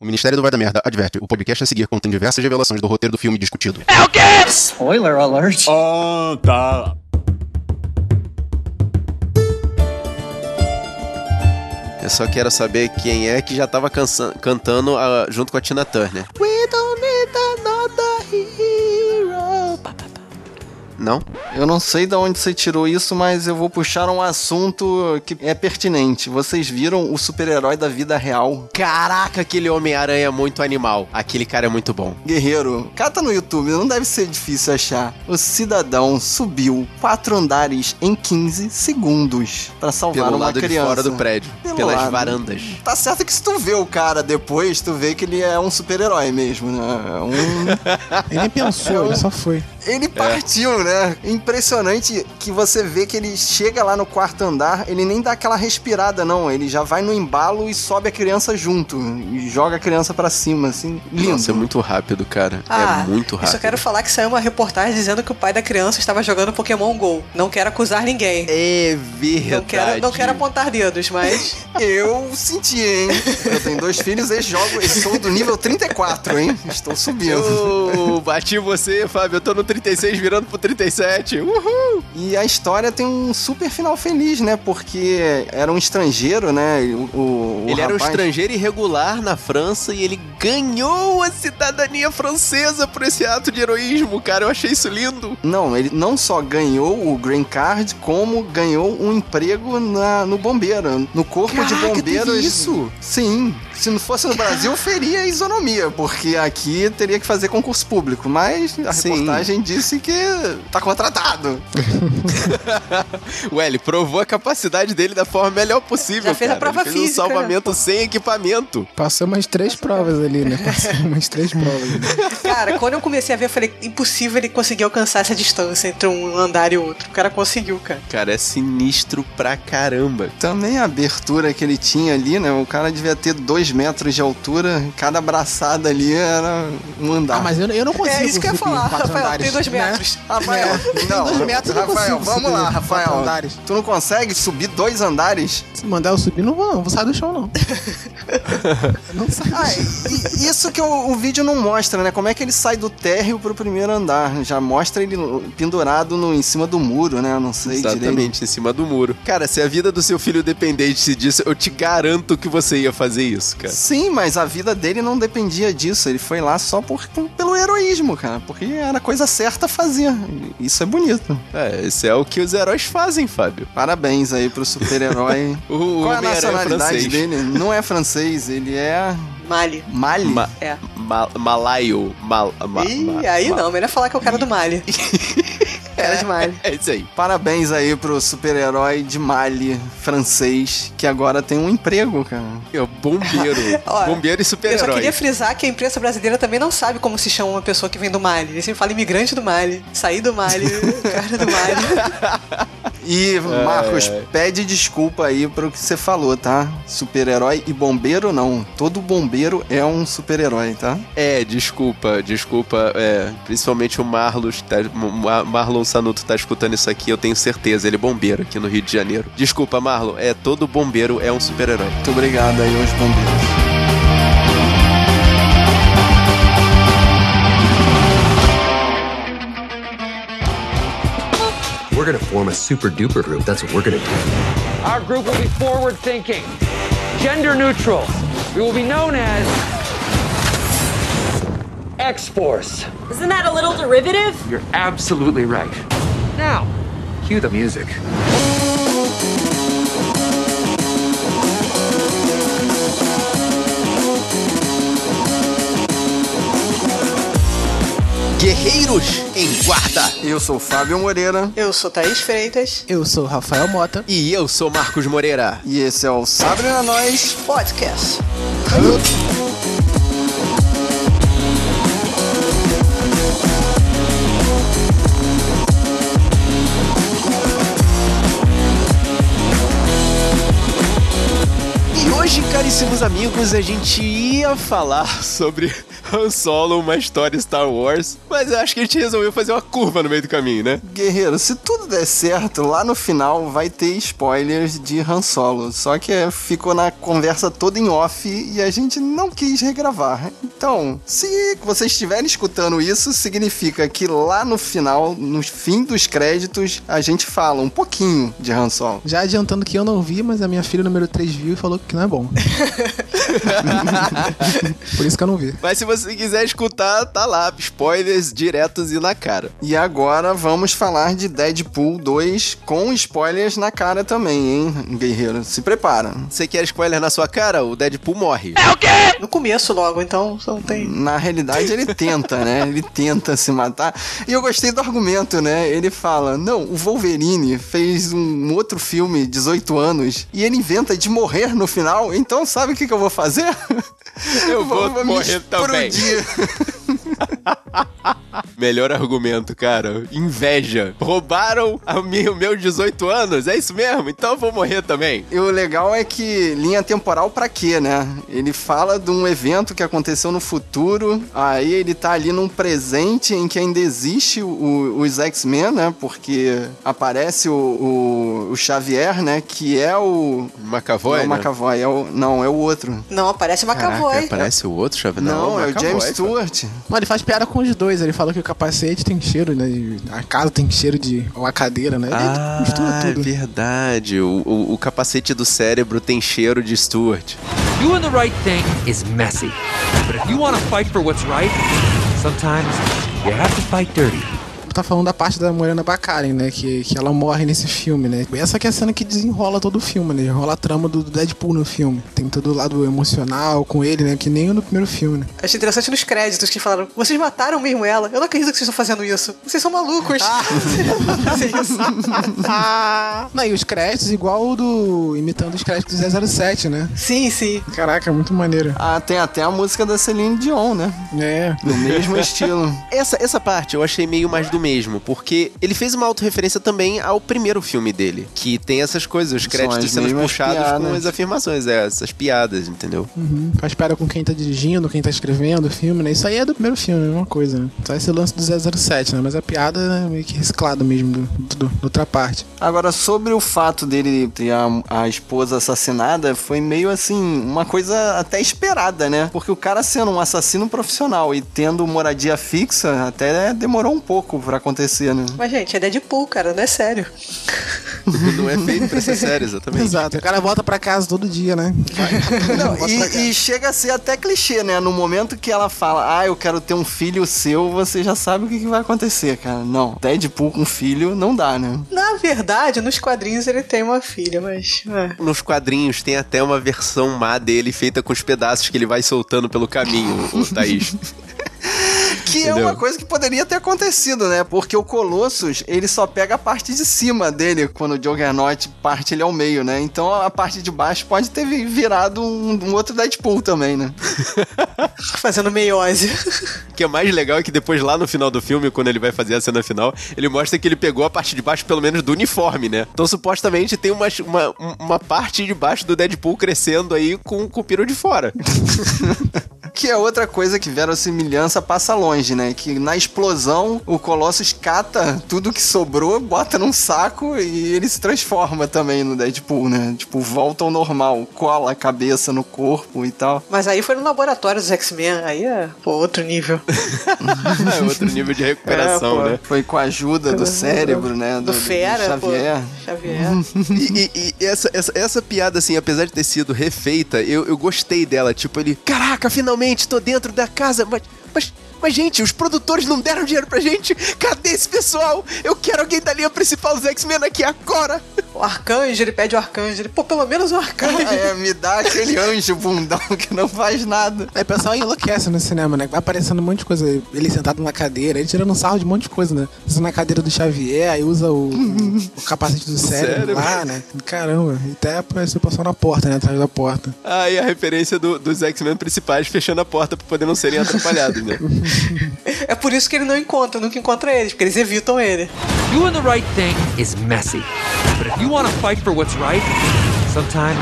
O Ministério do Vai da Merda adverte: o podcast a seguir contém diversas revelações do roteiro do filme discutido. Spoiler alert. Ah, tá. Eu só quero saber quem é que já tava cansa- cantando ah, junto com a Tina Turner. We don't Não? Eu não sei de onde você tirou isso, mas eu vou puxar um assunto que é pertinente. Vocês viram o super-herói da vida real? Caraca, aquele Homem-Aranha é muito animal. Aquele cara é muito bom. Guerreiro, cata no YouTube, não deve ser difícil achar. O cidadão subiu quatro andares em 15 segundos pra salvar Pelo uma lado criança. de fora do prédio. Pelo pelas lado. varandas. Tá certo que se tu vê o cara depois, tu vê que ele é um super-herói mesmo, né? É Um... Ele nem pensou, ele só foi. Ele partiu, né? Impressionante que você vê que ele chega lá no quarto andar, ele nem dá aquela respirada, não. Ele já vai no embalo e sobe a criança junto. E joga a criança pra cima, assim. Lindo. Nossa, é muito rápido, cara. Ah, é muito Eu rápido. só quero falar que saiu uma reportagem dizendo que o pai da criança estava jogando Pokémon GO. Não quero acusar ninguém. É verdade. Não quero, não quero apontar dedos, mas. Eu senti, hein? Eu tenho dois filhos e jogo. Eu sou do nível 34, hein? Estou subindo. Eu bati você, Fábio. Eu tô no 36 virando pro 37. Uhul! E a história tem um super final feliz, né? Porque era um estrangeiro, né? O, o- Ele era um rapaz- estrangeiro irregular na França e ele ganhou a cidadania francesa por esse ato de heroísmo, cara. Eu achei isso lindo. Não, ele não só ganhou o green card, como ganhou um emprego na, no bombeiro, no corpo de Caraca, bombeiros. teve isso? Sim. Se não fosse no Brasil, feria isonomia, porque aqui teria que fazer concurso público. Mas a Sim. reportagem disse que tá contratado. Ué, ele provou a capacidade dele da forma melhor possível. Já fez a cara. prova ele fez um física, né? salvamento sem equipamento. Passou umas três provas ali, né? Passou umas três provas. ali. Cara, quando eu comecei a ver, eu falei, impossível ele conseguir alcançar essa distância entre um andar e outro. O cara conseguiu, cara. Cara, é sinistro pra caramba. Também a abertura que ele tinha ali, né? O cara devia ter dois metros de altura, cada abraçada ali era um andar. Ah, mas eu, eu não consigo É isso que eu ia falar, Rafael, andares, tem dois né? metros. Rafael, não, dois metros eu não Rafael, vamos lá, quatro Rafael. andares. Tu não consegue subir dois andares? Se mandar eu subir, não vou, não. Vou sair do chão, não. Não saio do Ah, chão. e- isso que o, o vídeo não mostra, né? Como é que ele sai do térreo pro primeiro andar? Já mostra ele pendurado no, em cima do muro, né? Eu Não sei direito. Exatamente, em cima do muro. Cara, se a vida do seu filho dependesse disso, eu te garanto que você ia fazer isso, cara. Sim, mas a vida dele não dependia disso. Ele foi lá só por, pelo heroísmo, cara. Porque era a coisa certa a fazer. Isso é bonito. É, isso é o que os heróis fazem, Fábio. Parabéns aí pro super-herói. O Qual é a é nacionalidade francês. dele? Não é francês, ele é Mali. Mali. Ma- É. Ma- Malaio. Mal, ma- Ih, ma- aí ma- não, melhor falar que é o cara do Mali. cara de Mali. É isso aí. Parabéns aí pro super-herói de Mali francês, que agora tem um emprego, cara. É o bombeiro. Ó, bombeiro e Eu só super-herói. queria frisar que a imprensa brasileira também não sabe como se chama uma pessoa que vem do Mali. Eles sempre falam imigrante do Mali, sair do Mali, cara do Mali. E, Marcos, pede desculpa aí pro que você falou, tá? Super-herói e bombeiro não. Todo bombeiro é um super-herói, tá? É, desculpa, desculpa. É, principalmente o Marlos, tá, Ma- Marlon Sanuto tá escutando isso aqui, eu tenho certeza. Ele é bombeiro aqui no Rio de Janeiro. Desculpa, Marlon. É, todo bombeiro é um super-herói. Muito obrigado aí aos bombeiros. We're gonna form a super duper group. That's what we're gonna do. Our group will be forward thinking, gender neutral. We will be known as X Force. Isn't that a little derivative? You're absolutely right. Now, Cue the music. Guerreiros em Guarda. Eu sou Fábio Moreira Eu sou Thaís Freitas. Eu sou Rafael Mota. E eu sou Marcos Moreira. e esse é o Sabrina Nós. Podcast. Caríssimos amigos, a gente ia falar sobre Han Solo, uma história Star Wars. Mas eu acho que a gente resolveu fazer uma curva no meio do caminho, né? Guerreiro, se tudo der certo, lá no final vai ter spoilers de Han Solo. Só que é, ficou na conversa toda em off e a gente não quis regravar. Então, se vocês estiverem escutando isso, significa que lá no final, no fim dos créditos, a gente fala um pouquinho de Han Solo. Já adiantando que eu não vi, mas a minha filha número 3 viu e falou que não é bom. Por isso que eu não vi. Mas se você quiser escutar, tá lá. Spoilers diretos e na cara. E agora vamos falar de Deadpool 2 com spoilers na cara também, hein, guerreiro? Se prepara. Você quer spoiler na sua cara? O Deadpool morre. No começo logo, então não tem. Na realidade, ele tenta, né? Ele tenta se matar. E eu gostei do argumento, né? Ele fala: não, o Wolverine fez um outro filme, 18 anos, e ele inventa de morrer no final, então sabe o que, que eu vou fazer? Eu vou me morrer também. Melhor argumento, cara. Inveja. Roubaram a mi- o meu 18 anos? É isso mesmo? Então eu vou morrer também. E o legal é que linha temporal pra quê, né? Ele fala de um evento que aconteceu no futuro, aí ele tá ali num presente em que ainda existe o- o- os X-Men, né? Porque aparece o, o- o Xavier, né? Que é o. McAvoy, não é o né? McAvoy, é o, não, é o outro. Não, aparece McAvoy. parece o outro chave Não, é o McAvoy, James. Stewart. Mas ele faz piada com os dois. Ele fala que o capacete tem cheiro, né? A casa tem cheiro de. Ou a cadeira, né? Ele Ah, mistura é tudo. verdade. O, o- o capacete do cérebro tem cheiro de Stuart. Doing the right thing is messy. But if you want to fight for what's right, sometimes you have to fight dirty. Tá falando da parte da Morena Baccarin, né? Que, que ela morre nesse filme, né? Essa que é a cena que desenrola todo o filme, né? Enrola a trama do Deadpool no filme. Tem todo o lado emocional com ele, né? Que nem no primeiro filme, né? Achei interessante nos créditos que falaram: vocês mataram mesmo ela? Eu não acredito que vocês estão fazendo isso. Vocês são malucos. Vocês não vão fazer isso. Não, e os créditos igual o do. imitando os créditos do 007, né? Sim, sim. Caraca, muito maneiro. Ah, tem até a música da Celine Dion, né? É. No mesmo estilo. Essa, essa parte eu achei meio mais do mesmo, porque ele fez uma autorreferência também ao primeiro filme dele, que tem essas coisas, os créditos sendo puxados com piadas. as afirmações, é, essas piadas, entendeu? Uhum. Faz piada com quem tá dirigindo, quem tá escrevendo o filme, né? Isso aí é do primeiro filme, é a mesma coisa, né? Só esse lance do 007, né? Mas a piada é meio que reciclada mesmo do, do, do- da outra parte. Agora, sobre o fato dele ter a, a esposa assassinada, foi meio assim, uma coisa até esperada, né? Porque o cara sendo um assassino profissional e tendo moradia fixa, até demorou um pouco pra acontecer, né? Mas, gente, é Deadpool, cara, não é sério. Não é feito pra ser sério, exatamente. Exato. O cara volta pra casa todo dia, né? Não, pra e, e chega a ser até clichê, né? No momento que ela fala, ah, eu quero ter um filho seu, você já sabe o que, que vai acontecer, cara. Não, Deadpool com filho não dá, né? Na verdade, nos quadrinhos ele tem uma filha, mas. é. Nos quadrinhos tem até uma versão má dele feita com os pedaços que ele vai soltando pelo caminho, o Thaís. Que é Entendeu? uma coisa que poderia ter acontecido, né? Porque o Colossus, ele só pega a parte de cima dele quando o Juggernaut parte ele ao meio, né? Então a parte de baixo pode ter vi- virado um, um outro Deadpool também, né? Fazendo meiose. O que é mais legal é que depois, lá no final do filme, quando ele vai fazer a cena final, ele mostra que ele pegou a parte de baixo, pelo menos, do uniforme, né? Então, supostamente, tem uma, uma, uma parte de baixo do Deadpool crescendo aí com, com o piro de fora. Que é outra coisa que verossimilhança passa longe, né? Que na explosão o Colossus cata tudo que sobrou, bota num saco e ele se transforma também no Deadpool, né? Tipo, volta ao normal, cola a cabeça no corpo e tal. Mas aí foi no laboratório dos X-Men, aí é pô, outro nível. é outro nível de recuperação, É, pô, né? Foi com a ajuda do cérebro, né? Do, Fera, pô. Xavier. Xavier. E, e- e essa, essa, essa piada, assim, apesar de ter sido refeita, eu, eu gostei dela. Tipo, ele, caraca, finalmente tô dentro da casa, mas. Mas, mas, gente, os produtores não deram dinheiro pra gente. Cadê esse pessoal? Eu quero alguém da linha principal dos X-Men aqui agora. O arcanjo, ele pede o arcanjo. Ele, pô, pelo menos o arcanjo. É, me dá aquele anjo bundão que não faz nada. Aí o pessoal enlouquece no cinema, né? Vai aparecendo um monte de coisa. Ele sentado na cadeira, ele tirando um sarro de um monte de coisa, né? Usa na cadeira do Xavier, aí usa o, o capacete do cérebro, cérebro. lá, né? Caramba, e até apareceu o pessoal na porta, né? Atrás da porta. Aí a referência do- dos X-Men principais fechando a porta pra poder não serem atrapalhados, né? É por isso que ele não encontra, nunca encontra eles, porque eles evitam ele. Doing the right thing is messy. But if you want to fight for what's right, sometimes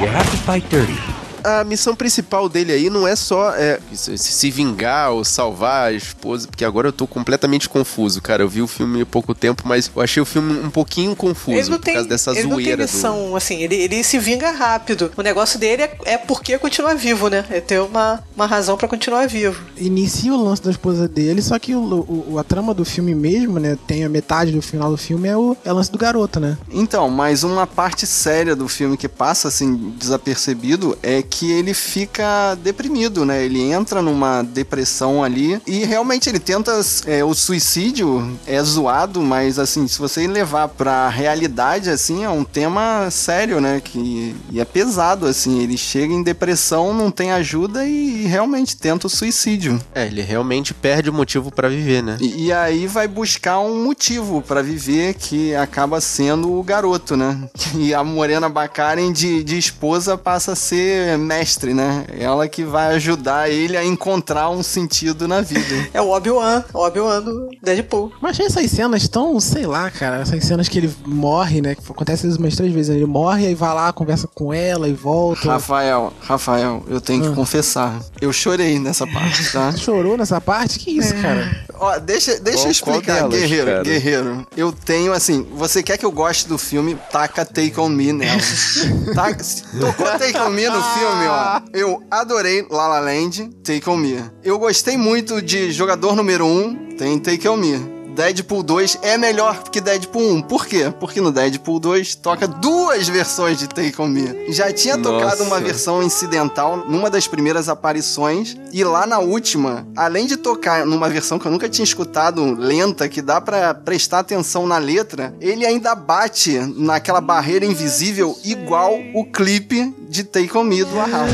you have to fight dirty. A missão principal dele aí não é só é, se, se vingar ou salvar a esposa, porque agora eu tô completamente confuso, cara. Eu vi o filme há pouco tempo, mas eu achei o filme um pouquinho confuso Ele por tem, causa dessa ele não tem zoeira do. missão, assim, ele, ele se vinga rápido. O negócio dele é, é porque continuar vivo, né? É ter uma, uma razão pra continuar vivo. Inicia o lance da esposa dele, só que o, o- a trama do filme mesmo, né? Tem a metade do final do filme é o, é o lance do garoto, né? Então, mas uma parte séria do filme que passa assim desapercebido é que ele fica deprimido, né? Ele entra numa depressão ali e realmente ele tenta é, o suicídio é zoado, mas assim se você levar pra realidade assim é um tema sério, né? Que e é pesado assim. Ele chega em depressão, não tem ajuda e, realmente tenta o suicídio. É, ele realmente perde o motivo pra viver, né? E, e aí vai buscar um motivo pra viver que acaba sendo o garoto, né? E a Morena Baccarin de, de esposa passa a ser mestre, né? Ela que vai ajudar ele a encontrar um sentido na vida. É o Obi-Wan, o Obi-Wan do Deadpool. Mas achei essas cenas tão, sei lá, cara, essas cenas que ele morre, né? Que acontece umas três vezes. Ele morre, aí vai lá, conversa com ela e volta. Rafael, Rafael, eu tenho Ah. que confessar. Eu chorei nessa parte, tá? Chorou nessa parte? Que isso, cara? Ó, deixa, deixa Qual- eu explicar, delas, guerreiro, cara? guerreiro. Eu tenho, assim, você quer que eu goste do filme, taca Take On Me nela. Taca- tocou Take On Me no filme, ó. Eu adorei La La Land, Take On Me. Eu gostei muito de Jogador Número 1, tem Take On Me. Deadpool 2 é melhor que Deadpool 1. Por quê? Porque no Deadpool 2 toca duas versões de Take On Me. Já tinha Nossa. tocado uma versão incidental numa das primeiras aparições e lá na última, além de tocar numa versão que eu nunca tinha escutado, lenta, que dá pra prestar atenção na letra, ele ainda bate naquela barreira invisível igual o clipe de Take On Me do Ahá.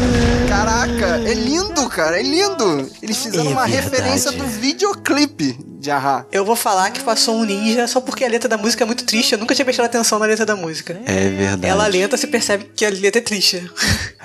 Caraca, é lindo, cara, é lindo. Eles fizeram É uma verdade. referência do videoclipe de Ahá. Eu vou falar que passou um ninja só porque a letra da música é muito triste. Eu nunca tinha prestado atenção na letra da música. É verdade. Ela lenta, se percebe que a letra é triste.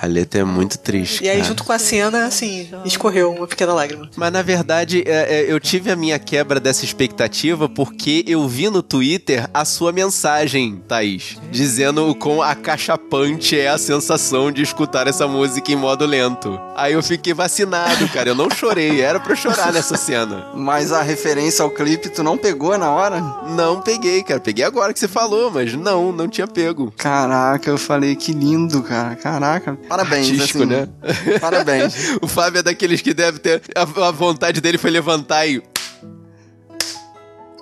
A letra é muito triste. E aí, cara. junto com a cena, assim, escorreu uma pequena lágrima. Mas na verdade, é, é, eu tive a minha quebra dessa expectativa porque eu vi no Twitter a sua mensagem, Thaís, dizendo o quão acachapante é a sensação de escutar essa música em modo lento. Aí eu fiquei vacinado, cara. Eu não chorei, era pra eu chorar nessa cena. Mas a referência ao clipe tu não pegou na hora? Não peguei, cara. Peguei agora que você falou, mas não, não tinha pego. Caraca, eu falei que lindo, cara. Caraca. Parabéns, Artístico, assim. né? Parabéns. o Fábio é daqueles que deve ter. A, a vontade dele foi levantar e.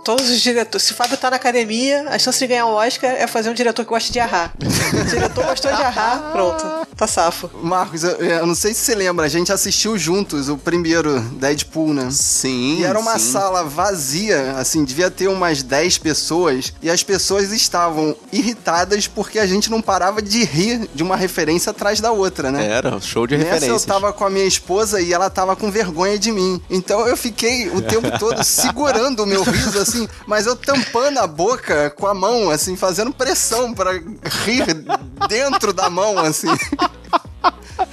Todos os diretores. Se o Fábio tá na academia, a chance de ganhar um Oscar é fazer um diretor que gosta de arrar. o diretor gostou de arrar, pronto. Tá safo. Marcos, eu, eu não sei se você lembra, a gente assistiu juntos o primeiro Deadpool, né? Sim. E era uma sim. sala vazia, assim, devia ter umas 10 pessoas, e as pessoas estavam irritadas porque a gente não parava de rir de uma referência atrás da outra, né? Era, show de Nessa eu tava com a minha esposa e ela tava com vergonha de mim. Então eu fiquei o tempo todo segurando o meu riso, assim, mas eu tampando a boca com a mão, assim, fazendo pressão pra rir dentro da mão, assim.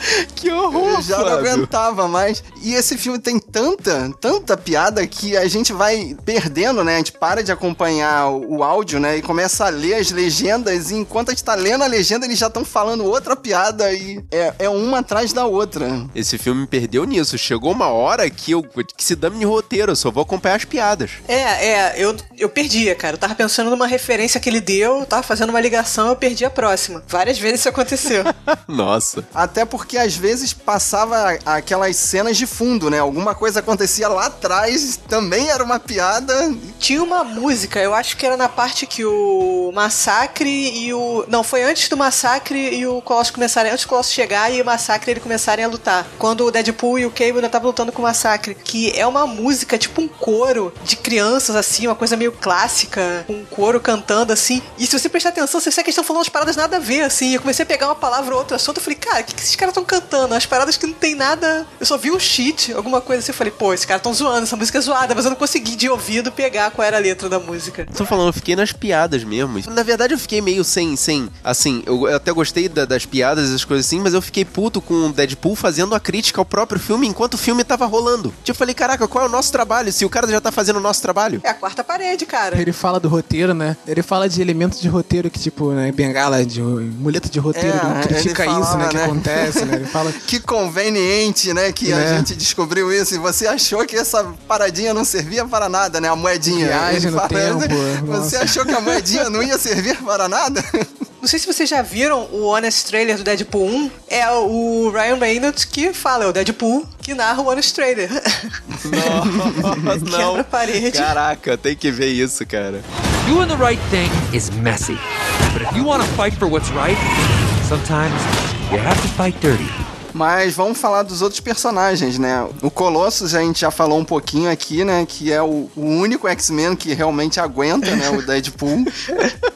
Que horror, Eu já não Fábio. aguentava mais. E esse filme tem tanta, tanta piada que a gente vai perdendo, né? A gente para de acompanhar o, o áudio, né? E começa a ler as legendas. E enquanto a gente tá lendo a legenda, eles já estão falando outra piada. E é, é uma atrás da outra. Esse filme me perdeu nisso. Chegou uma hora que eu que se dame de roteiro, eu só vou acompanhar as piadas. É, é, eu, eu perdia, cara. Eu tava pensando numa referência que ele deu, eu tava fazendo uma ligação, eu perdi a próxima. Várias vezes isso aconteceu. Nossa. Até porque às vezes passava aquelas cenas de fundo, né? Alguma coisa acontecia lá atrás, também era uma piada. Tinha uma música, eu acho que era na parte que o Massacre e o. Não, foi antes do Massacre e o Colossus começarem. Antes do Colossus chegar e o Massacre ele começarem a lutar. Quando o Deadpool e o Cable ainda estavam lutando com o Massacre. Que é uma música, tipo um coro de crianças, assim, uma coisa meio clássica, um coro cantando assim. E se você prestar atenção, você vê que eles estão falando umas paradas nada a ver, assim. Eu comecei a pegar uma palavra ou outra solta. Eu falei, cara, o que, que esses caras estão cantando? As paradas que não tem nada. Eu só vi um cheat, alguma coisa assim. Eu falei, pô, esses caras estão zoando, essa música é zoada, mas eu não consegui de ouvido pegar qual era a letra da música. Tô falando, eu fiquei nas piadas mesmo. Na verdade, eu fiquei meio sem. sem assim, eu eu até gostei da- das piadas e as coisas assim, mas eu fiquei puto com o Deadpool fazendo a crítica ao próprio filme enquanto o filme tava rolando. Tipo, eu falei, caraca, qual é o nosso trabalho? Se o cara já tá fazendo o nosso trabalho. É a quarta parede, cara. Ele fala do roteiro, né? Ele fala de elementos de roteiro que, tipo, né, bengala de muleta de roteiro, É, ele critica isso, né, falava, que né? acontece, né? Ele fala. Que conveniente, né? Que a É. gente descobriu isso. E você achou que essa paradinha não servia para nada, né? A moedinha. Viagem Ele no falando, tempo, Você nossa. achou que a moedinha não ia servir para nada? Não sei se vocês já viram o Honest Trailer do Deadpool 1. É o Ryan Reynolds que fala, é o Deadpool que narra o Honest Trailer. Nossa, não. Quebra a parede. Caraca, tem que ver isso, cara. Doing the right thing is messy. But if you want to fight for what's right, sometimes you have to fight dirty. Mas vamos falar dos outros personagens, né? O Colossus a gente já falou um pouquinho aqui, né? Que é o, o único X-Men que realmente aguenta, né? O Deadpool.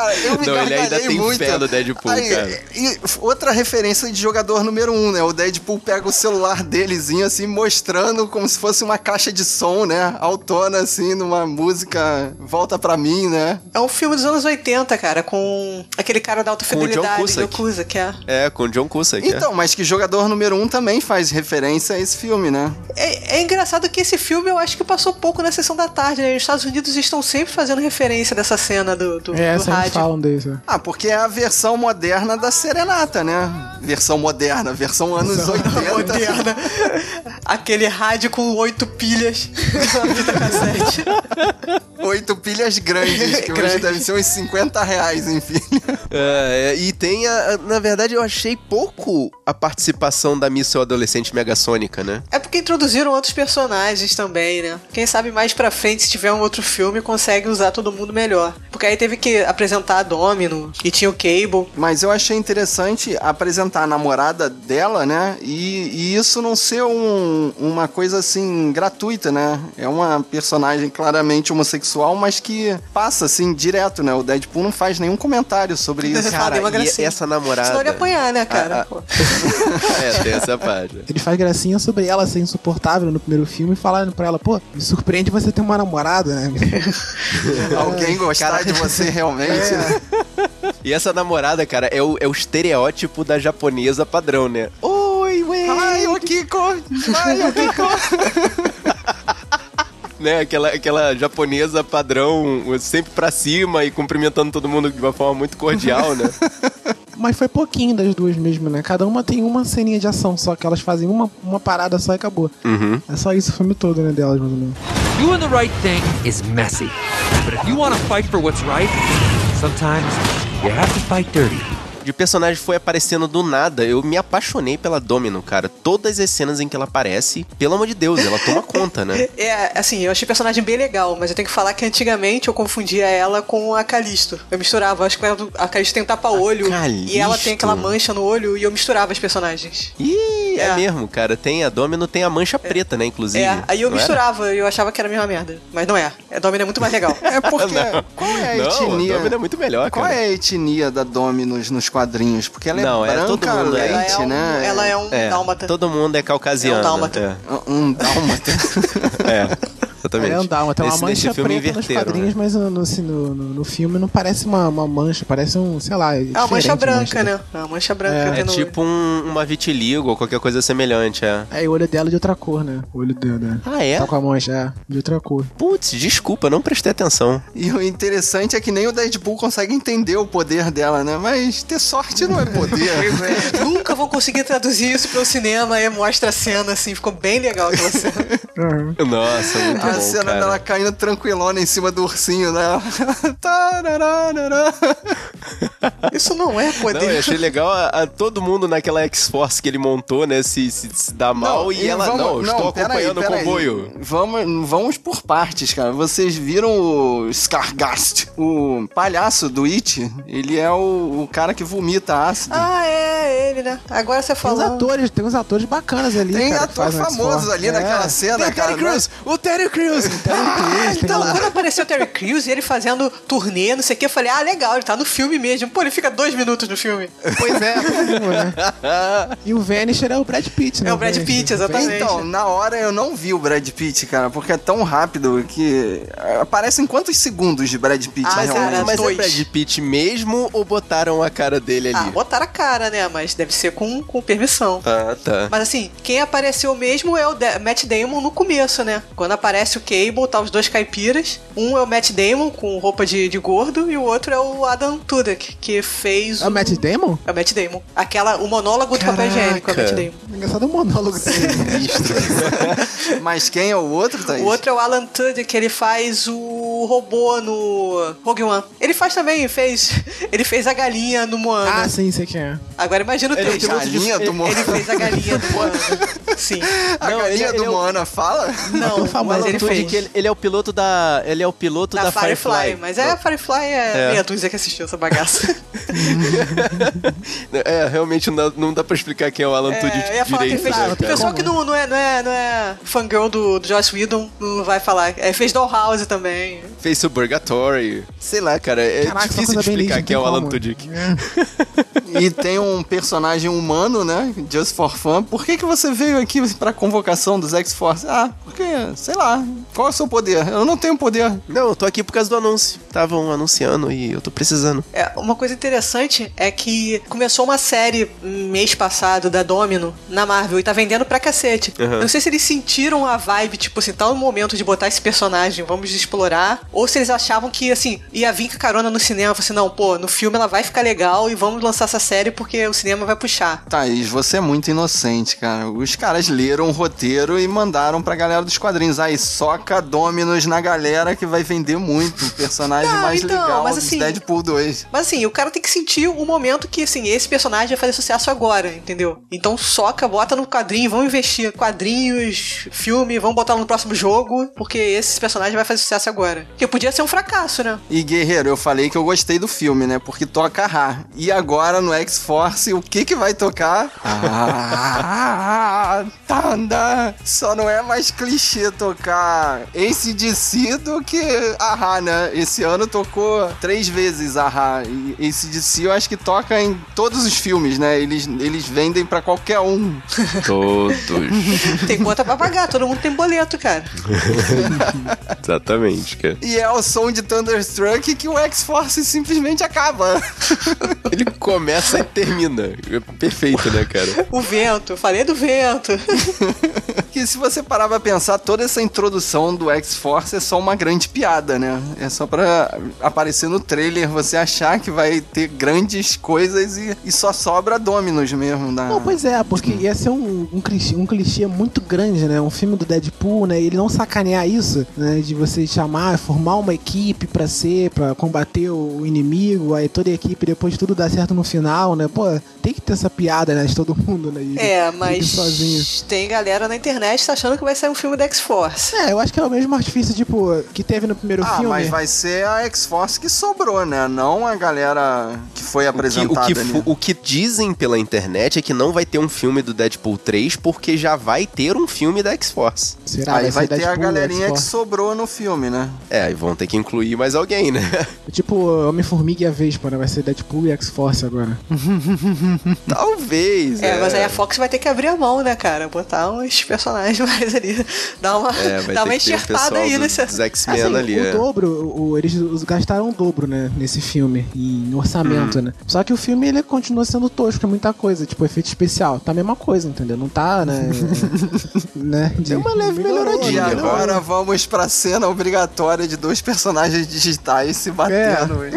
Cara, eu me Não, ele ainda tem muito. fé no Deadpool, Aí, cara. E outra referência de jogador número um, né? O Deadpool pega o celular delezinho, assim, mostrando como se fosse uma caixa de som, né? Autona, assim, numa música Volta Pra Mim, né? É um filme dos anos 80, cara, com aquele cara da alta Com o John fidelidade, Cusack. Que é. É, com o John Cusack. é. Então, mas que jogador número um também faz referência a esse filme, né? É, é engraçado que esse filme eu acho que passou pouco na sessão da tarde, né? Os Estados Unidos estão sempre fazendo referência dessa cena do, do, É, do sempre rádio. falam desse. Ah, porque é a versão moderna da Serenata, né? Versão moderna, versão anos 80. Moderna. Aquele rádio com oito pilhas na fita cassete. Oito pilhas grandes, que hoje deve ser uns 50 reais, enfim. É, é, e tem a. Na verdade, eu achei pouco a participação da míssil adolescente megassônica, né? É porque introduziram outros personagens também, né? Quem sabe mais pra frente, se tiver um outro filme, consegue usar todo mundo melhor. Porque aí teve que apresentar a Domino e tinha o Cable. Mas eu achei interessante apresentar a namorada dela, né? E, e isso não ser um- uma coisa assim gratuita, né? É uma personagem claramente homossexual, mas que passa assim direto, né? O Deadpool não faz nenhum comentário sobre isso. Deu uma e essa namorada. Senão ele ia apanhar, né, cara? Ah, ah. Pô. é, tem essa parte. Ele faz gracinha sobre ela ser insuportável no primeiro filme e falando pra ela, pô, me surpreende você ter uma namorada, né? Alguém gostar de você realmente. né? E essa namorada, cara, é o, é o estereótipo da japonesa padrão, né? Oi, ué! Ai, o Kiko! Ai, o Kiko! Né? Aquela, aquela japonesa padrão, sempre pra cima e cumprimentando todo mundo de uma forma muito cordial, né? Mas foi pouquinho das duas mesmo, né? Cada uma tem uma ceninha de ação, só que elas fazem uma, uma parada só e acabou. Uhum. É só isso o filme todo, né, delas, mais ou menos. Doing the right thing is messy. But if you want to fight for what's right, sometimes you have to fight dirty. De personagem foi aparecendo do nada, eu me apaixonei pela Domino, cara. Todas as cenas em que ela aparece, pelo amor de Deus, ela toma conta, né? É, assim, eu achei a personagem bem legal, mas eu tenho que falar que antigamente eu confundia ela com a Calisto. Eu misturava, acho que a Calisto tem um tapa-olho e ela tem aquela mancha no olho e eu misturava as personagens. Ih, é, É. mesmo, cara. Tem a Domino, tem a mancha preta, né, inclusive. É, aí eu Não misturava e eu achava que era a mesma merda. Mas não é. A Domino é muito mais legal. É porque. Não. Qual é a Não, a etnia? Domino é muito melhor, Qual cara. é a etnia da Dominus nos quadrinhos? Porque ela é Não, é branca, todo mundo, é. ela, leite, é um, né? ela é um É, dálmata. todo mundo é caucasiano. É um dálmata. Um dálmata. É, é exatamente. É dálmata, tem uma Nesse- nesse mancha filme preta nos quadrinhos, né? mas no, assim, no, no, no filme não parece uma, uma mancha, parece um, sei lá. É uma mancha branca, né? É uma mancha branca. É. É tipo um, uma vitiligo ou qualquer coisa semelhante, é. É, e o olho dela é de outra cor, né? O olho dela. né? Ah, é? Tá com a mancha, é, de outra cor. Putz, desculpa, não prestei atenção. E o interessante é que nem o Deadpool consegue entender o poder dela, né? Mas ter sorte não é poder. Nunca vão conseguir traduzir isso pro cinema e mostra a cena assim, ficou bem legal aquela cena. Nossa, muito a bom, cena cara. dela caindo tranquilona em cima do ursinho, né? Isso não é poder. Não, eu achei legal a, a todo mundo naquela X-Force que ele montou, né? Se, se, se dá mal e, ela, vamos- não, eu estou pera aí, acompanhando o aí. comboio. Vamos, vamos por partes, cara. Vocês viram o Scargast, o palhaço do It? Ele é o, o cara que vomita ácido. Ah, é ele, né? Agora você Tem uns falou. atores, tem uns atores bacanas ali. Tem cara, que ator fazem famoso X-Force. ali É. naquela cena, cara. o Terry Crews! Ah, Então, quando apareceu o Terry Crews e ele fazendo turnê, não sei o que, eu falei, ah, legal, ele tá no filme mesmo. Pô, ele fica dois minutos no filme. Pois é, né? E o Vanisher é o Brad Pitt, né? É o Brad Vanisher. Pitt, exatamente. Então, na hora eu não vi o Brad Pitt, cara, porque é tão rápido que aparecem quantos segundos de Brad Pitt Ah, cara, realmente? é, mas é dois. Brad Pitt mesmo ou botaram a cara dele Ah, ali? botaram a cara, né? Mas deve ser com, com permissão. Ah, tá. Mas assim, quem apareceu mesmo é o Matt Damon no começo, né? Quando aparece o Cable, tá os dois caipiras. Um é o Matt Damon com roupa de, de gordo e o outro é o Adam Tudyk, que fez É o Matt Damon? É o Matt Damon. Aquela, o monólogo do papel higiênico é o Matt Damon. Engraçado o monólogo dele. Mas quem é o outro, Thaís? O outro é o Alan Tudyk, ele faz o robô no Rogue One. Ele faz também, fez, ele fez a galinha no Moana. Ah, sim, sei quem é. Agora imagina o Ele é texto. galinha do ele, Moana. ele fez a galinha do Moana. Sim. A Não, galinha ele- do ele é o- Moana fala? Não, mas ele Tudyk, fez. ele, ele é o piloto da. Ele é o piloto da, Da Firefly, Firefly. mas é a Firefly é, É. meia dúzia que assistiu essa bagaça. É, realmente não dá, não dá pra explicar quem é o Alan É, que ele direito, fez. né, o pessoal que não, não, é, não, é, não é fangirl do, do Joss Whedon não vai falar. É, fez Dollhouse também. Fez Suburgatory. Sei lá, cara, é Caraca, difícil de bem explicar lixo, quem é o Alan como. Tudyk. E tem um personagem humano, né? Just for fun. Por que, que você veio aqui pra convocação dos X-Force? Ah, porque, sei lá, qual é o seu poder? Eu não tenho poder. Não, eu tô aqui por causa do anúncio. Estavam anunciando e eu tô precisando. É, uma coisa interessante é que começou uma série mês passado da Domino na Marvel e tá vendendo pra cacete. Uhum. Eu não sei se eles sentiram a vibe, tipo assim, tá no momento de botar esse personagem, vamos explorar, ou se eles achavam que, assim, ia vir com carona no cinema, assim, não, pô, no filme ela vai ficar legal e vamos lançar essa série porque o cinema vai puxar. Thaís, você é muito inocente, cara. Os caras leram o roteiro e mandaram pra galera dos quadrinhos. Aí, soca Dominos na galera que vai vender muito. O personagem Não, mais então, legal mas assim- Deadpool 2. Mas assim, o cara tem que sentir o momento que, assim, esse personagem vai fazer sucesso agora, entendeu? Então soca, bota no quadrinho, vamos investir. Quadrinhos, filme, vamos botar no próximo jogo, porque esse personagem vai fazer sucesso agora. Porque podia ser um fracasso, né? E Guerreiro, eu falei que eu gostei do filme, né? Porque toca Ra. E agora no X-Force, o que que vai tocar? Ah, Tanda! Só não é mais clichê tocar ACDC do que Ahá, né? Esse ano tocou três vezes Ahá. E ACDC eu acho que toca em todos os filmes, né? Eles, eles vendem pra qualquer um. Todos. Tem conta pra pagar, todo mundo tem boleto, cara. Exatamente, cara. E é o som de Thunderstruck que o X-Force simplesmente acaba. Ele começa e termina. É Perfeito, né, cara? O vento, eu falei do vento. Que se você parar pra pensar, toda essa introdução do X-Force é só uma grande piada, né? É só pra aparecer no trailer, você achar que vai ter grandes coisas e, e só sobra Dominos mesmo. Da... Não, pois é, porque ia ser um, um, clichê, um clichê muito grande, né? Um filme do Deadpool, né? Ele não sacanear isso, né? De você chamar, formar uma equipe pra ser, pra combater o inimigo, aí toda a equipe depois tudo dá certo no final, né? Pô, tem que ter essa piada, né? De todo mundo, né? De- É, mas sozinho. tem galera na internet tá achando que vai sair um filme da X-Force. É, eu acho que é o mesmo artifício, tipo, que teve no primeiro Ah, filme. mas vai ser a X-Force que sobrou, né? Não a galera que foi O que, apresentada o, que, ali. fu- o que dizem pela internet é que não vai ter um filme do Deadpool 3 porque já vai ter um filme da X-Force. Será? Aí vai ser ter a Deadpool, galerinha que X-Force. sobrou no filme, né? É, aí vão ter que incluir mais alguém, né? Tipo, Homem-Formiga e a Vespa, né? Vai ser Deadpool e X-Force agora. Talvez. É, mas aí a Fox vai ter que abrir a mão, né, cara? Botar uns personagens mais ali. Dar uma, É, vai ter uma enxertada aí do- nesse. dos X-Men Assim, ali. o é. dobro, o, eles os- gastaram o dobro, né, nesse filme, em orçamento, Hum. né? Só que o filme, ele continua sendo tosco, é muita coisa, tipo, efeito especial. Tá a mesma coisa, entendeu? Não tá, né? né de, Tem uma leve melhoradinha, E agora vamos pra cena obrigatória de dois personagens digitais se batendo.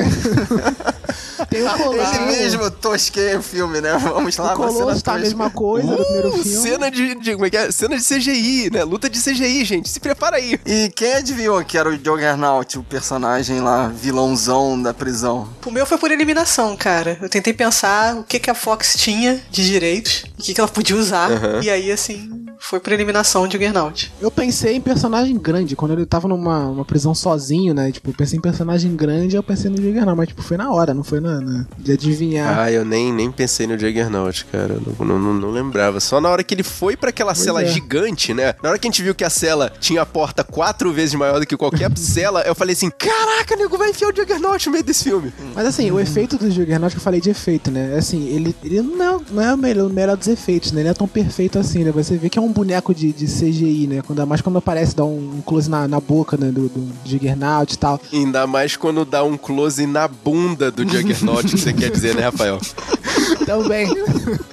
Tem o Ele Colosso. mesmo tosqueia o filme, né? Vamos lá, O Colosso tá a mesma coisa no primeiro Uh, filme. cena de, de- como é que é? Cena de CGI, né? Luta de CGI, gente. Se prepara aí. E quem adivinhou que era o Juggernaut, o personagem lá, vilãozão da prisão? O meu foi por eliminação, cara. Eu tentei pensar o que, que a Fox tinha de direitos, o que, que ela podia usar, Aham. e aí, assim, foi por eliminação de Juggernaut. Eu pensei em personagem grande, quando ele tava numa uma prisão sozinho, né? Tipo, eu pensei em personagem grande, eu pensei no Juggernaut, mas tipo, foi na hora, não foi na, na- de adivinhar. Ah, eu nem, nem pensei no Juggernaut, cara. Não, não, não- lembrava. Só na hora que ele foi pra aquela Pois cela é. gigante, né? Na hora que a gente viu que a cela tinha a porta quatro vezes maior do que qualquer cela, eu falei assim: caraca, nego, vai enfiar o Juggernaut no meio desse filme. Mas assim, o efeito do Juggernaut que eu falei de efeito, né? Assim, ele, ele não, é, não é o melhor, o melhor dos efeitos, né? Ele não é tão perfeito assim, né? Você vê que é um boneco de, de CGI, né? Quando, mais quando aparece, dá um close na, na boca né, do, do Juggernaut e tal. Ainda mais quando dá um close na bunda do Juggernaut, que você quer dizer, né, Rafael? Também.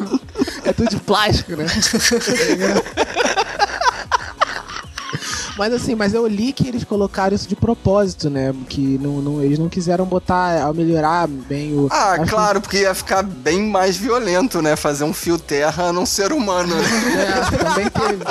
é tudo de plástico, né? Mas assim, mas eu li que eles colocaram isso de propósito, né? Que não, não, eles não quiseram botar, ao melhorar bem o. Ah, acho claro, porque ia ficar bem mais violento, né? Fazer um fio terra num ser humano. né? que- É, também teve.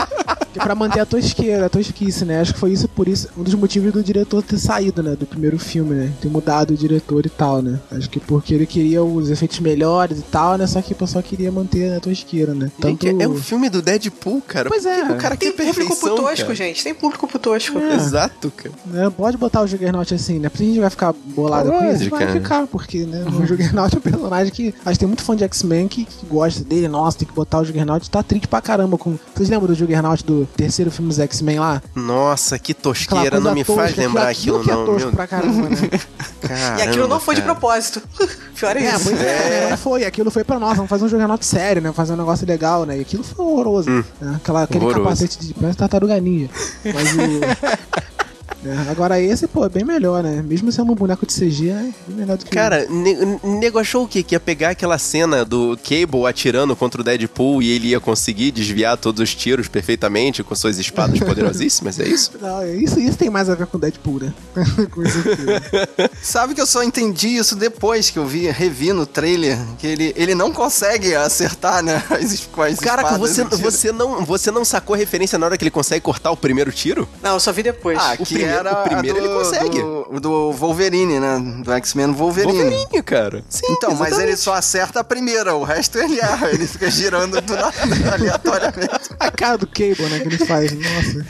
Que pra manter a tosqueira, a tosquice, né? Acho que foi isso por isso, um dos motivos do diretor ter saído, né? Do primeiro filme, né? Ter mudado o diretor e tal, né? Acho que porque ele queria os efeitos melhores e tal, né? Só que o pessoal queria manter a tosqueira, né? Tanto... É um filme do Deadpool, cara. Pois é. O cara Tem quer público pro tosco, cara. gente. Tem público pro tosco. É. Exato, cara. né, pode botar o Juggernaut assim, né? Porque a gente vai ficar bolado com isso, vai ficar, porque, né? O Juggernaut é um personagem que. Acho que tem muito fã de X-Men que, que gosta dele. Nossa, tem que botar o Juggernaut. Tá triste pra caramba. Com... Vocês lembram do Juggernaut do terceiro filme dos X-Men lá? Nossa, que tosqueira, não me tosca, faz lembrar aquilo, que é não. tosco Meu pra caramba, né? e aquilo não Caramba, foi de cara. propósito. Pior é, É, isso. pois é, né? não foi. Aquilo foi pra nós, vamos fazer um Juggernaut sério, né? Fazer um negócio legal, né? E aquilo foi horroroso. né? Aquela, aquele horroroso. capacete de parece tartaruga ninja. Mas o. né, Agora esse, pô, é bem melhor, né? Mesmo sendo um boneco de CG, é bem melhor do que Cara, ne- o nego achou o quê? Que ia pegar aquela cena do Cable atirando contra o Deadpool e ele ia conseguir desviar todos os tiros perfeitamente com suas espadas poderosíssimas, é isso? Não, isso, isso tem mais a ver com Deadpool, né? com isso aqui. Sabe que eu só entendi isso depois que eu vi, revi no trailer, que ele, ele não consegue acertar, né? As, com as Caraca, espadas você, você, não, você não sacou a referência na hora que ele consegue cortar o primeiro tiro? Não, eu só vi depois. Ah, O que era o primeiro do, ele consegue. Do, do Wolverine, né? Do X-Men Wolverine. Wolverine, cara. Sim, Então, mas exatamente. ele só acerta a primeira, o resto ele erra, ele fica girando do nada, aleatoriamente. a cara do Cable, né? Que ele faz. Nossa.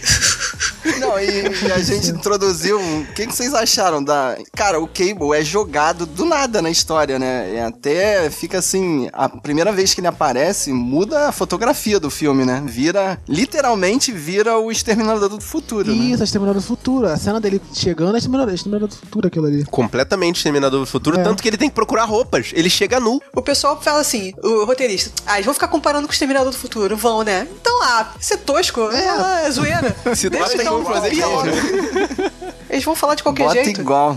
Não, e, e a gente introduziu. O que, que vocês acharam da. Cara, o Cable é jogado do nada na história, né? E até fica assim. A primeira vez que ele aparece, muda a fotografia do filme, né? Vira. Literalmente vira o Exterminador do Futuro, né? Isso, a Exterminador do Futuro. A cena dele chegando é Exterminador, Exterminador do Futuro, aquilo ali. Completamente Exterminador do Futuro, É. tanto que ele tem que procurar roupas. Ele chega nu. O pessoal fala assim, o roteirista, ah, eles vão ficar comparando com o Exterminador do Futuro, vão, né? Então, ah, isso é tosco, é, é zoeira. Se Deixa então fazer pior. Eles vão falar de qualquer Bota jeito. igual.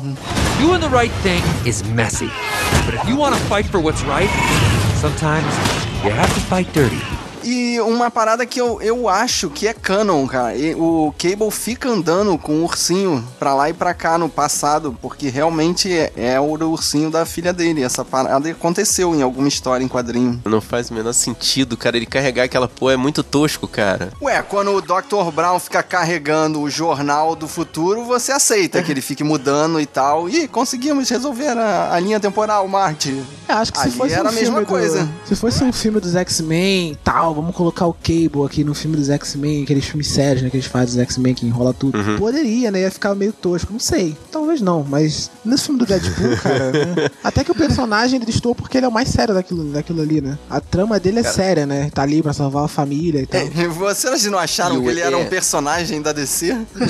Doing the right thing is messy. But if you want to fight for what's right, sometimes you have to fight dirty. E uma parada que eu, eu acho que é canon, cara. E o Cable fica andando com o ursinho pra lá e pra cá no passado, porque realmente é, é o ursinho da filha dele. Essa parada aconteceu em alguma história em quadrinho. Não faz o menor sentido, cara. Ele carregar aquela porra é muito tosco, cara. Ué, quando o Dr. Brown fica carregando o jornal do futuro, você aceita que ele fique mudando e tal. E conseguimos resolver a, a linha temporal, Marte. É, acho que se Ali fosse era um a mesma filme do- coisa. Se fosse um filme dos X-Men e tal, vamos colocar o Cable aqui no filme dos X-Men, aqueles filmes sérios, né, que eles fazem dos X-Men que enrola tudo. Uhum. Poderia, né? Ia ficar meio tosco. Não sei. Talvez não, mas nesse filme do Deadpool, cara, né, até que o personagem ele estou porque ele é o mais sério daquilo, daquilo ali, né? A trama dele é séria, né? Tá ali pra salvar a família e tal. E Vocês não acharam E que ele era é. um personagem da DC?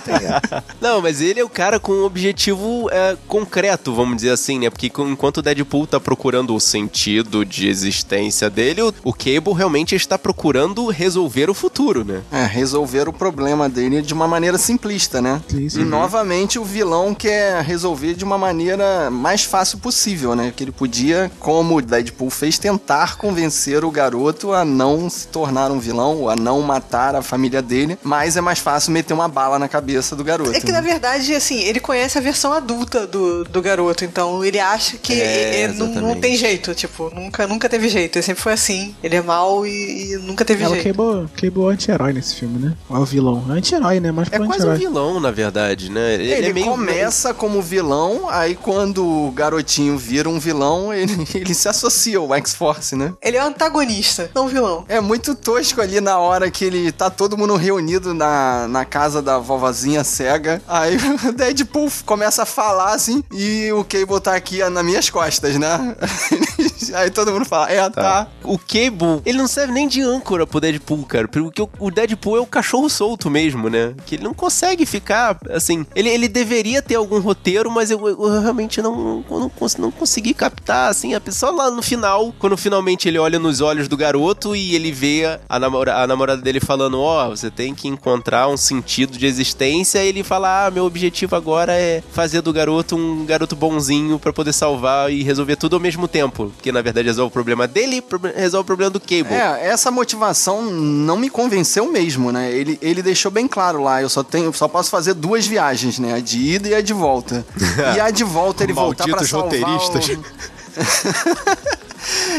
Não, mas ele é o cara com um objetivo é, concreto, vamos dizer assim, né? Porque enquanto o Deadpool tá procurando o sentido de existência dele, o, o Cable realmente está procurando resolver o futuro, né? É, resolver o problema dele de uma maneira simplista, né? Isso. E novamente o vilão quer resolver de uma maneira mais fácil possível, né? Que ele podia, como o Deadpool fez, tentar convencer o garoto a não se tornar um vilão, ou a não matar a família dele, mas é mais fácil meter uma bala na cabeça do garoto. É que, na né? verdade, assim, ele conhece a versão adulta do, do garoto, então ele acha que É, é, não, não exatamente. tem jeito, tipo, nunca, nunca teve jeito. Ele sempre foi assim. Ele é mau e, e nunca teve o jeito. É o anti-herói nesse filme, né? Ou é o vilão. É anti-herói, né? Mas É quase um vilão, na verdade, né? Ele, Ele, é meio começa como vilão, aí quando o garotinho vira um vilão, ele, ele se associa ao X-Force, né? Ele é o antagonista, não vilão. É muito tosco ali na hora que ele tá todo mundo reunido na, na casa da vovozinha cega. Aí o Deadpool começa a falar assim e o Cable tá aqui nas minhas costas, né? Aí todo mundo fala, é, tá. O Cable, ele não serve nem de âncora pro Deadpool, cara. Porque o- Deadpool é o cachorro solto mesmo, né? Que ele não consegue ficar, assim... Ele, ele deveria ter algum roteiro, mas eu, eu realmente não, não, não consegui captar, assim, a pessoa lá no final, quando finalmente ele olha nos olhos do garoto e ele vê a, namora, a namorada dele falando, ó, você tem que encontrar um sentido de existência, e ele fala, ah, meu objetivo agora é fazer do garoto um garoto bonzinho pra poder salvar e resolver tudo ao mesmo tempo. Que na verdade resolve o problema dele resolve o problema do Cable. É, essa motivação não me convenceu mesmo, né? Ele, ele deixou bem claro lá, eu só tenho, só posso fazer duas viagens, né? A de ida e a de volta. E a de volta ele voltar Malditos salvar roteiristas. o...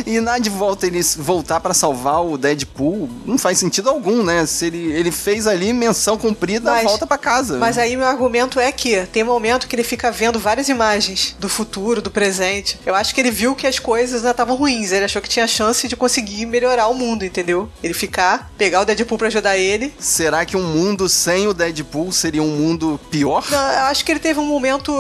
E na de volta ele voltar pra salvar o Deadpool não faz sentido algum, né? Se ele, ele fez ali menção cumprida, Mas- volta pra casa. Mas aí meu argumento é que tem momento que ele fica vendo várias imagens do futuro, do presente. Eu acho que ele viu que as coisas ainda estavam ruins. Ele achou que tinha chance de conseguir melhorar o mundo, entendeu? Ele ficar, pegar o Deadpool pra ajudar ele. Será que um mundo sem o Deadpool seria um mundo pior? Não, eu acho que ele teve um momento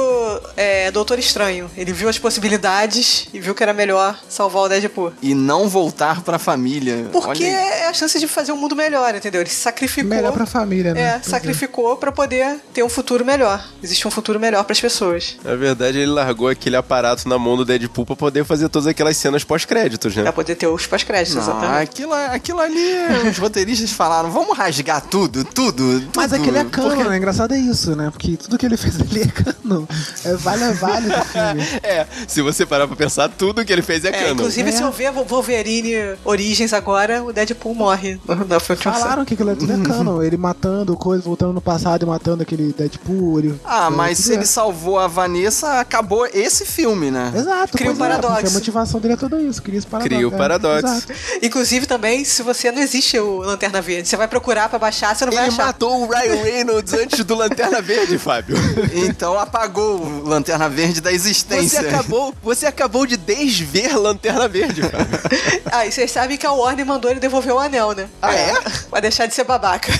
é, Doutor Estranho. Ele viu as possibilidades e viu que era melhor salvar o Deadpool. E não voltar pra família. Porque a chance de fazer um mundo melhor, entendeu? Ele se sacrificou. Melhor pra família, né? É, Pois sacrificou pra poder ter um futuro melhor. Existe um futuro melhor pras pessoas. Na verdade, ele largou aquele aparato na mão do Deadpool pra poder fazer todas aquelas cenas pós-créditos, né? Pra poder ter os pós-créditos, exatamente. aquilo, aquilo ali, os roteiristas falaram, vamos rasgar tudo, tudo, tudo. Mas aquele é canon, porque- né? Engraçado é isso, né? Porque tudo que ele fez ali é canon. É vale a vale do filme. É, se você parar pra pensar, tudo que ele fez é, É, canon. inclusive, É. se eu ver Wolverine Origins agora, o Deadpool morre na última Falaram que aquilo é tudo é canon. Ele matando coisa, voltando no passado e matando aquele Deadpool. Ele, Ah, é, mas se é. ele salvou a Vanessa, acabou esse filme, né? Exato. Cria um é, paradoxo. porque a motivação dele é tudo isso. Cria esse paradoxo. Cria o é, paradoxo. Inclusive, também, se você não existe o Lanterna Verde, você vai procurar pra baixar, você não vai Ele achar. matou o Ryan Reynolds antes do Lanterna Verde, Fábio. Então apagou o Lanterna Verde da Você existência. acabou, você acabou de desver Lanterna Verde, Fábio. Ah, e vocês sabem que a Warner mandou ele devolver o anel, né? Ah, é? Vai deixar de ser babaca.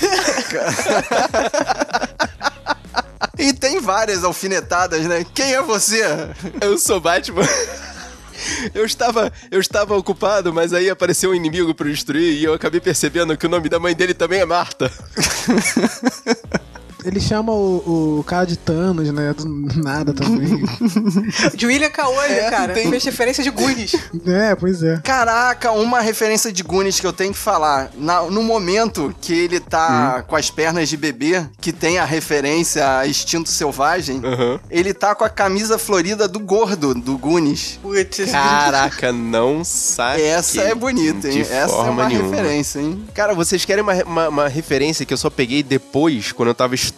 E tem várias alfinetadas, né? Quem é você? Eu sou Batman. Eu estava, eu estava ocupado, mas aí apareceu um inimigo para destruir e eu acabei percebendo que o nome da mãe dele também é Marta. Ele chama o, o cara de Thanos, né? Do nada também. de William Caolho, É, cara. tem- Fez referência de Goonies. é, pois é. Caraca, uma referência de Goonies que eu tenho que falar. Na- no momento que ele tá com as pernas de bebê, que tem a referência a Instinto Selvagem, Uhum. ele tá com a camisa florida do gordo, do Goonies. Putz. Caraca, não sabe. Essa é bonita, hein? De Essa é uma nenhuma. referência, hein? Cara, vocês querem uma, uma, uma referência que eu só peguei depois, quando eu tava estudando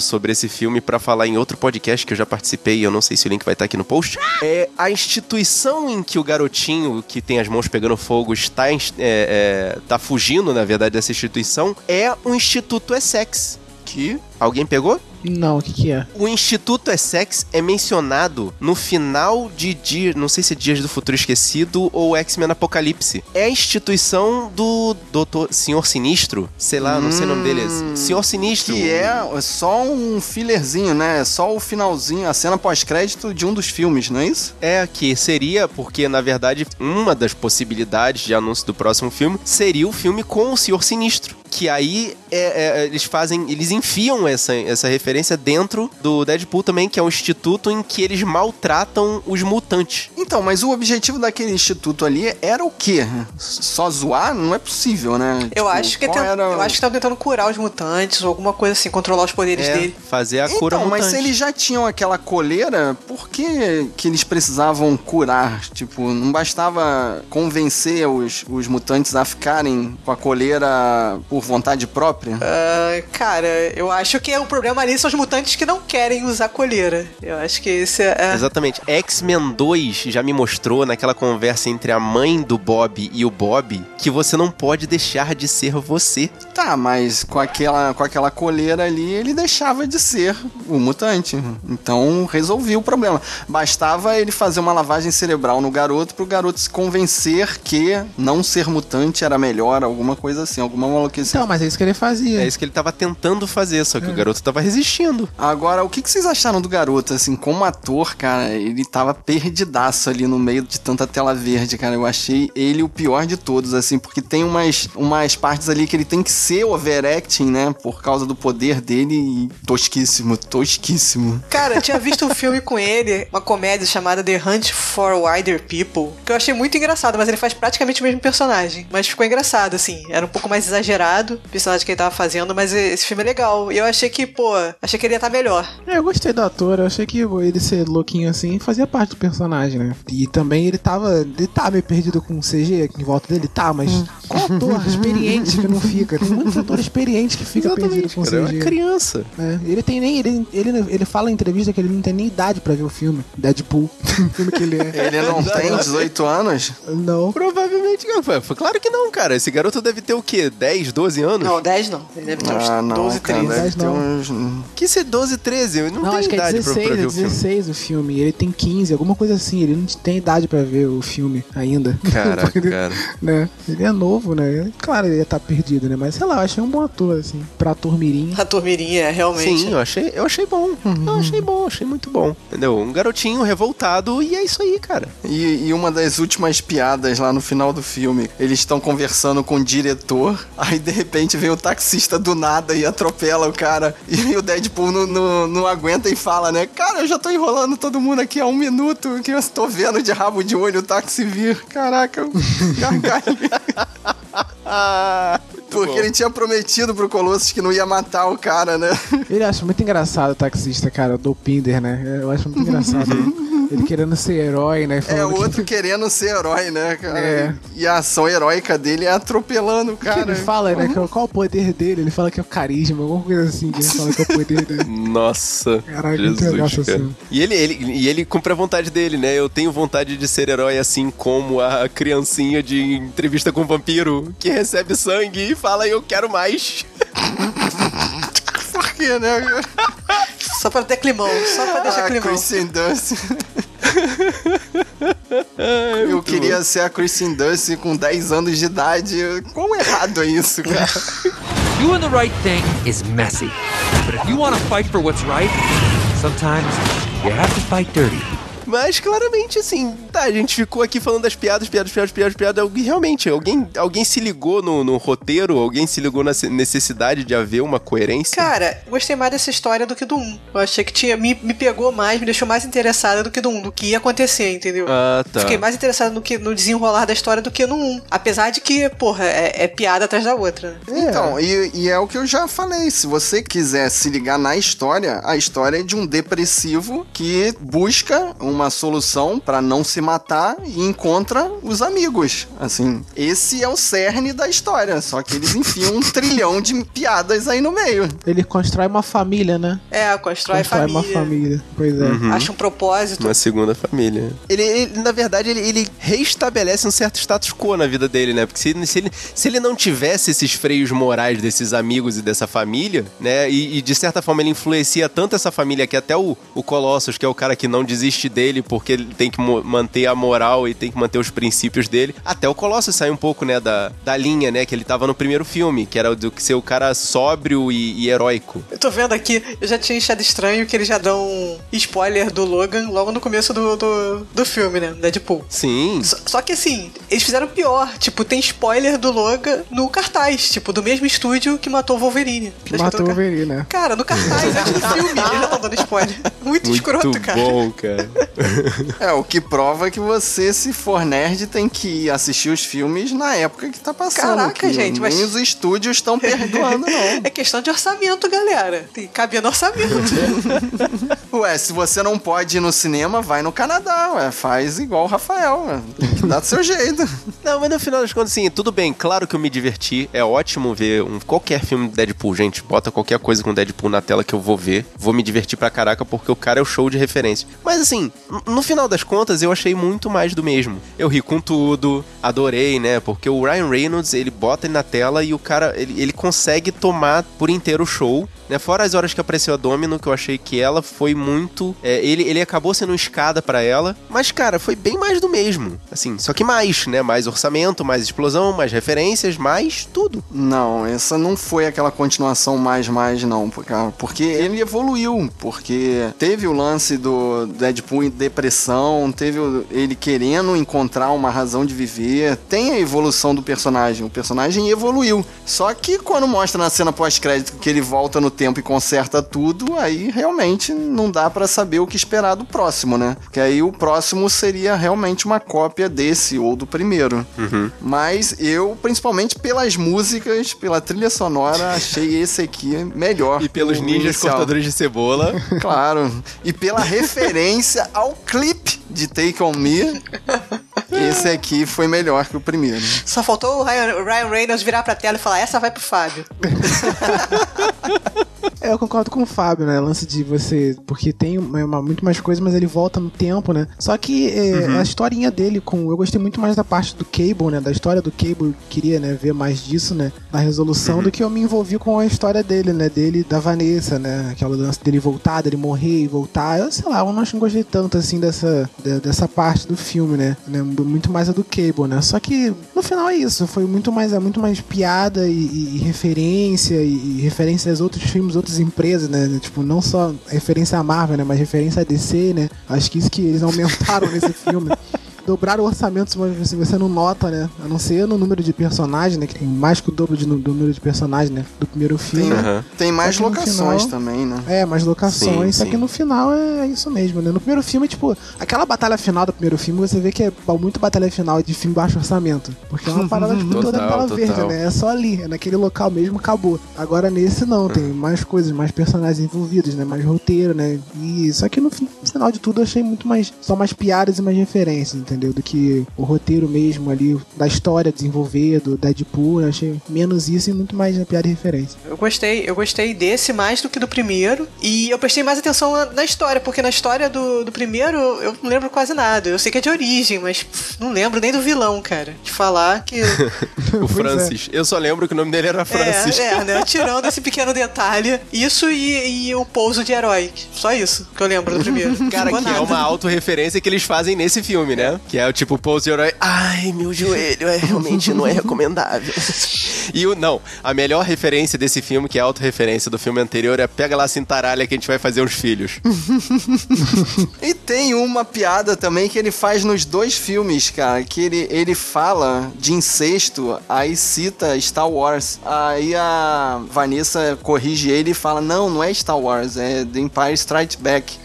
sobre esse filme pra falar em outro podcast que eu já participei, e eu não sei se o link vai estar aqui no post. É a instituição em que o garotinho que tem as mãos pegando fogo está, é, é, tá fugindo, na verdade, dessa instituição, é o Instituto Essex. Que? Alguém pegou? Não, o que que é? O Instituto Essex é mencionado no final de dia, não sei se é Dias do Futuro Esquecido ou X-Men Apocalipse. É a instituição do Doutor Senhor Sinistro, sei lá, não sei o nome dele. Senhor Sinistro. Que é só um fillerzinho, né? É Só o finalzinho, a cena pós-crédito de um dos filmes, não é isso? É, que seria, porque na verdade uma das possibilidades de anúncio do próximo filme seria o filme com o Senhor Sinistro. Que aí é- é, eles fazem, eles enfiam essa, essa referência dentro do Deadpool também, que é um instituto em que eles maltratam os mutantes. Então, mas o objetivo daquele instituto ali era o quê? Só zoar? Não é possível, né? Eu Tipo, acho que tem- era... eu acho que estão tentando curar os mutantes ou alguma coisa assim, controlar os poderes É, dele. fazer a cura Então, mas mutante. se eles já tinham aquela coleira, por que, que eles precisavam curar? Tipo, não bastava convencer os, os mutantes a ficarem com a coleira por vontade própria? Ah, cara, eu acho que o problema ali são os mutantes que não querem usar coleira. Eu acho que esse é. é- Exatamente. X-Men 2 já me mostrou naquela conversa entre a mãe do Bob e o Bob que você não pode deixar de ser você. Tá, mas com aquela, com aquela coleira ali, ele deixava de ser o mutante. Então resolvi o problema. Bastava ele fazer uma lavagem cerebral no garoto pro garoto se convencer que não ser mutante era melhor, alguma coisa assim, alguma maluquice. Então, mas é isso que ele fazia. É isso que ele tava tentando fazer, só que o garoto tava resistindo. Agora, o que, que vocês acharam do garoto, assim, como ator, cara, ele tava perdidaço ali no meio de tanta tela verde, cara. Eu achei ele o pior de todos, assim, porque tem umas, umas partes ali que ele tem que ser overacting, né? Por causa do poder dele e tosquíssimo, tosquíssimo. Cara, eu tinha visto um filme com ele, uma comédia chamada The Hunt for Wider People, que eu achei muito engraçado, mas ele faz praticamente o mesmo personagem. Mas ficou engraçado, assim. Era um pouco mais exagerado o personagem que ele tava fazendo, mas esse filme é legal. E eu achei que, pô, achei que ele ia estar melhor. É, eu gostei do ator, eu achei que ele ser louquinho assim fazia parte do personagem, né? E também ele tava. Ele tá meio perdido com o CG aqui em volta dele, tá, mas qual ator experiente que não fica? Tem muito ator experiente que fica perdido com Cara, é uma CG. criança. É, ele tem nem. Ele, ele, ele fala em entrevista que ele não tem nem idade pra ver o filme. Deadpool. o filme que ele é. Ele não tem 18 anos? Não. Provavelmente não. Foi- foi Claro que não, cara. Esse garoto deve ter o quê? 10, 12 anos? Não, 10 não. Ele deve ter uns Ah, não, 12, cara, 13. deve ter não. uns... Que ser 12, 13? Eu não, Não, tenho acho que é idade 16, pra, pra ver é o filme. 16 o filme. Ele tem 15, alguma coisa assim. Ele não tem idade pra ver o filme ainda. Caraca, Ele- cara. né? Ele é novo, né? Claro, ele ia estar perdido, né? Mas sei lá, eu achei um bom ator, assim. Pra ator mirim. A turmirinha, realmente. Sim, eu achei, eu achei bom. Eu achei bom, achei muito bom. Entendeu? Um garotinho revoltado e é isso aí, cara. E, e uma das últimas piadas lá no final do filme, eles estão conversando com o diretor, aí de repente vem o taxista do nada e atropela o cara. E o Deadpool não, não, não aguenta e fala, né? Cara, eu já tô enrolando todo mundo aqui há um minuto, que eu tô vendo de rabo de olho o táxi vir. Caraca, eu Porque ele tinha prometido pro Colossus que não ia matar o cara, né? Ele acha muito engraçado o taxista, cara, do Pinder, né? Eu acho muito engraçado. ele, ele querendo ser herói, né? É o que- outro querendo ser herói, né, cara? É. E a ação heróica dele é atropelando o que cara. ele fala, né? que- Qual o poder dele? Ele fala que é o carisma, alguma coisa assim. Que ele fala que é o poder dele. Nossa. Caraca, muito legal Jesus, cara. cena. E ele, ele, e ele cumpre a vontade dele, né? Eu tenho vontade de ser herói assim como a criancinha de entrevista com o vampiro que recebe sangue e fala eu quero mais. Por quê, né? Só pra ter climão, só pra deixar Ah, climão. Kristen Dunst. Eu queria ser a Kristen Dunst com 10 anos de idade. Quão errado é isso, cara? Doing the right thing is messy. But if you want to fight for what's right, sometimes you have to fight dirty. Mas claramente, assim, tá, a gente ficou aqui falando das piadas, piadas, piadas, piadas, piadas. Realmente, alguém, alguém se ligou no, no roteiro, alguém se ligou na necessidade de haver uma coerência. Cara, gostei mais dessa história do que do 1. Eu achei que tinha, me, me pegou mais, me deixou mais interessada do que do 1, do que ia acontecer, entendeu? Ah, tá. Fiquei mais interessada no, que, no desenrolar da história do que no 1. Apesar de que, porra, é, é piada atrás da outra. né? Então, e, e é o que eu já falei. Se você quiser se ligar na história, a história é de um depressivo que busca uma solução pra não se matar e encontra os amigos. Assim, esse é o cerne da história. Só que eles enfiam um trilhão de piadas aí no meio. Ele constrói uma família, né? É, constrói, constrói família. uma família. Pois é. Uhum. Acha um propósito. Uma segunda família. Ele, ele, na verdade, ele, ele reestabelece um certo status quo na vida dele, né? Porque se, se ele, se ele não tivesse esses freios morais desses amigos e dessa família, né? E, e, de certa forma ele influencia tanto essa família que até o, o Colossus, que é o cara que não desiste dele porque ele tem que manter a moral e tem que manter os princípios dele. Até o Colossus sai um pouco, né? Da, da linha, né? Que ele tava no primeiro filme, que era o do que ser o cara sóbrio e, e heróico. Eu tô vendo aqui, eu já tinha achado estranho que eles já dão um spoiler do Logan logo no começo do, do, do filme, né? Deadpool. Sim. Só, só que assim, eles fizeram pior. Tipo, tem spoiler do Logan no cartaz. Tipo, do mesmo estúdio que matou o Wolverine. Que Tá matou o Wolverine, né? Cara, no cartaz, antes do filme, eles já estão dando spoiler. Muito, Muito escroto, cara. bom, cara. É, o que prova que você, se for nerd, tem que assistir os filmes na época que tá passando. Caraca, que gente, mas- Nem os estúdios estão perdoando, não. É questão de orçamento, galera. Tem cabia no orçamento. Ué, se você não pode ir no cinema, vai no Canadá, ué. Faz igual o Rafael, ué. Tem que dar do seu jeito. Não, mas no final das contas, assim, tudo bem, claro que eu me diverti. É ótimo ver um, qualquer filme do Deadpool, gente. Bota qualquer coisa com Deadpool na tela que eu vou ver. Vou me divertir pra caraca, porque o cara é o show de referência. Mas assim, no final das contas, eu achei muito mais do mesmo. Eu ri com tudo, adorei, né? Porque o Ryan Reynolds, ele bota ele na tela e o cara, ele, ele consegue tomar por inteiro o show. Né? Fora as horas que apareceu a Domino, que eu achei que ela foi muito. é, ele, ele acabou sendo escada pra ela. Mas, cara, foi bem mais do mesmo. Assim, só que mais, né? Mais orçamento, mais explosão, mais referências, mais tudo. Não, essa não foi aquela continuação mais mais não, porque- ele evoluiu, porque teve o lance do Deadpool em depressão, teve ele querendo encontrar uma razão de viver, tem a evolução do personagem, o personagem evoluiu. Só que quando mostra na cena pós-crédito que ele volta no tempo e conserta tudo, aí realmente não dá pra saber o que esperar do próximo, né? Que aí o próximo seria realmente uma cópia desse ou do primeiro. Mas eu, principalmente pelas músicas, pela trilha sonora, achei esse aqui melhor. E pelos ninjas inicial. cortadores de cebola. Claro. E pela referência ao clipe de Take On Me, esse aqui foi melhor que o primeiro. Só faltou o Ryan, Ryan Reynolds virar pra tela e falar: essa vai pro Fábio. É, eu concordo com o Fábio, né? Lance de você. Porque tem uma, uma- muito mais coisa, mas ele volta no tempo, né? Só que é, a historinha dele com. Eu gostei muito mais da parte do Cable, né? Da história do Cable. Queria, né, ver mais disso, né? Na resolução, do que eu me envolvi com a história dele, né? Dele da Vanessa, né? Aquela lance dele voltar, dele morrer e voltar. Eu sei lá, eu não acho que gostei tanto assim dessa, de- dessa parte do filme, né? né? Muito mais a do Cable, né? Só que no final é isso. Foi muito mais, é muito mais piada e, e- e referência e, e referência aos outros filmes, outras empresas, né? Tipo, não só referência à Marvel, né? Mas referência à DC, né? Acho que isso que eles aumentaram nesse filme. Dobraram o orçamento, mas você, você não nota, né? A não ser no número de personagens, né? Que tem mais que o dobro de, do número de personagens, né? Do primeiro filme. Tem mais que no locações final- também, né? É, mais locações, Sim, só sim. que no final é isso mesmo, né? No primeiro filme, tipo, aquela batalha final do primeiro filme, você vê que é muito batalha final de filme baixo orçamento. Porque é uma parada tipo, toda Total, tela total. verde, né? É só ali, é naquele local mesmo, acabou. Agora nesse não, tem mais coisas, mais personagens envolvidos, né? Mais roteiro, né? E só que no final de tudo eu achei muito mais, só mais piadas e mais referências, entendeu? Do que o roteiro mesmo ali, da história desenvolver, do Deadpool, eu achei menos isso e muito mais né, piada e referência. Eu gostei, eu gostei desse mais do que do primeiro. E eu prestei mais atenção na, na história, porque na história do, do primeiro eu não lembro quase nada. Eu sei que é de origem, mas pff, não lembro nem do vilão, cara. De falar que. O Francis. Eu só lembro que o nome dele era Francis. É, é, né? Tirando esse pequeno detalhe. Isso e, e o pouso de herói. Só isso que eu lembro do primeiro. Cara, que é uma autorreferência que eles fazem nesse filme, né? Que é o tipo, pose herói. Ai, meu joelho, é realmente não é recomendável. E o não, a melhor referência desse filme, que é a autorreferência do filme anterior, é pega lá cintaralha que a gente vai fazer uns filhos. E tem uma piada também que ele faz nos dois filmes, cara, que ele, ele fala de incesto, aí cita Star Wars. Aí a Vanessa corrige ele e fala: Não, não é Star Wars, é The Empire Strikes Back.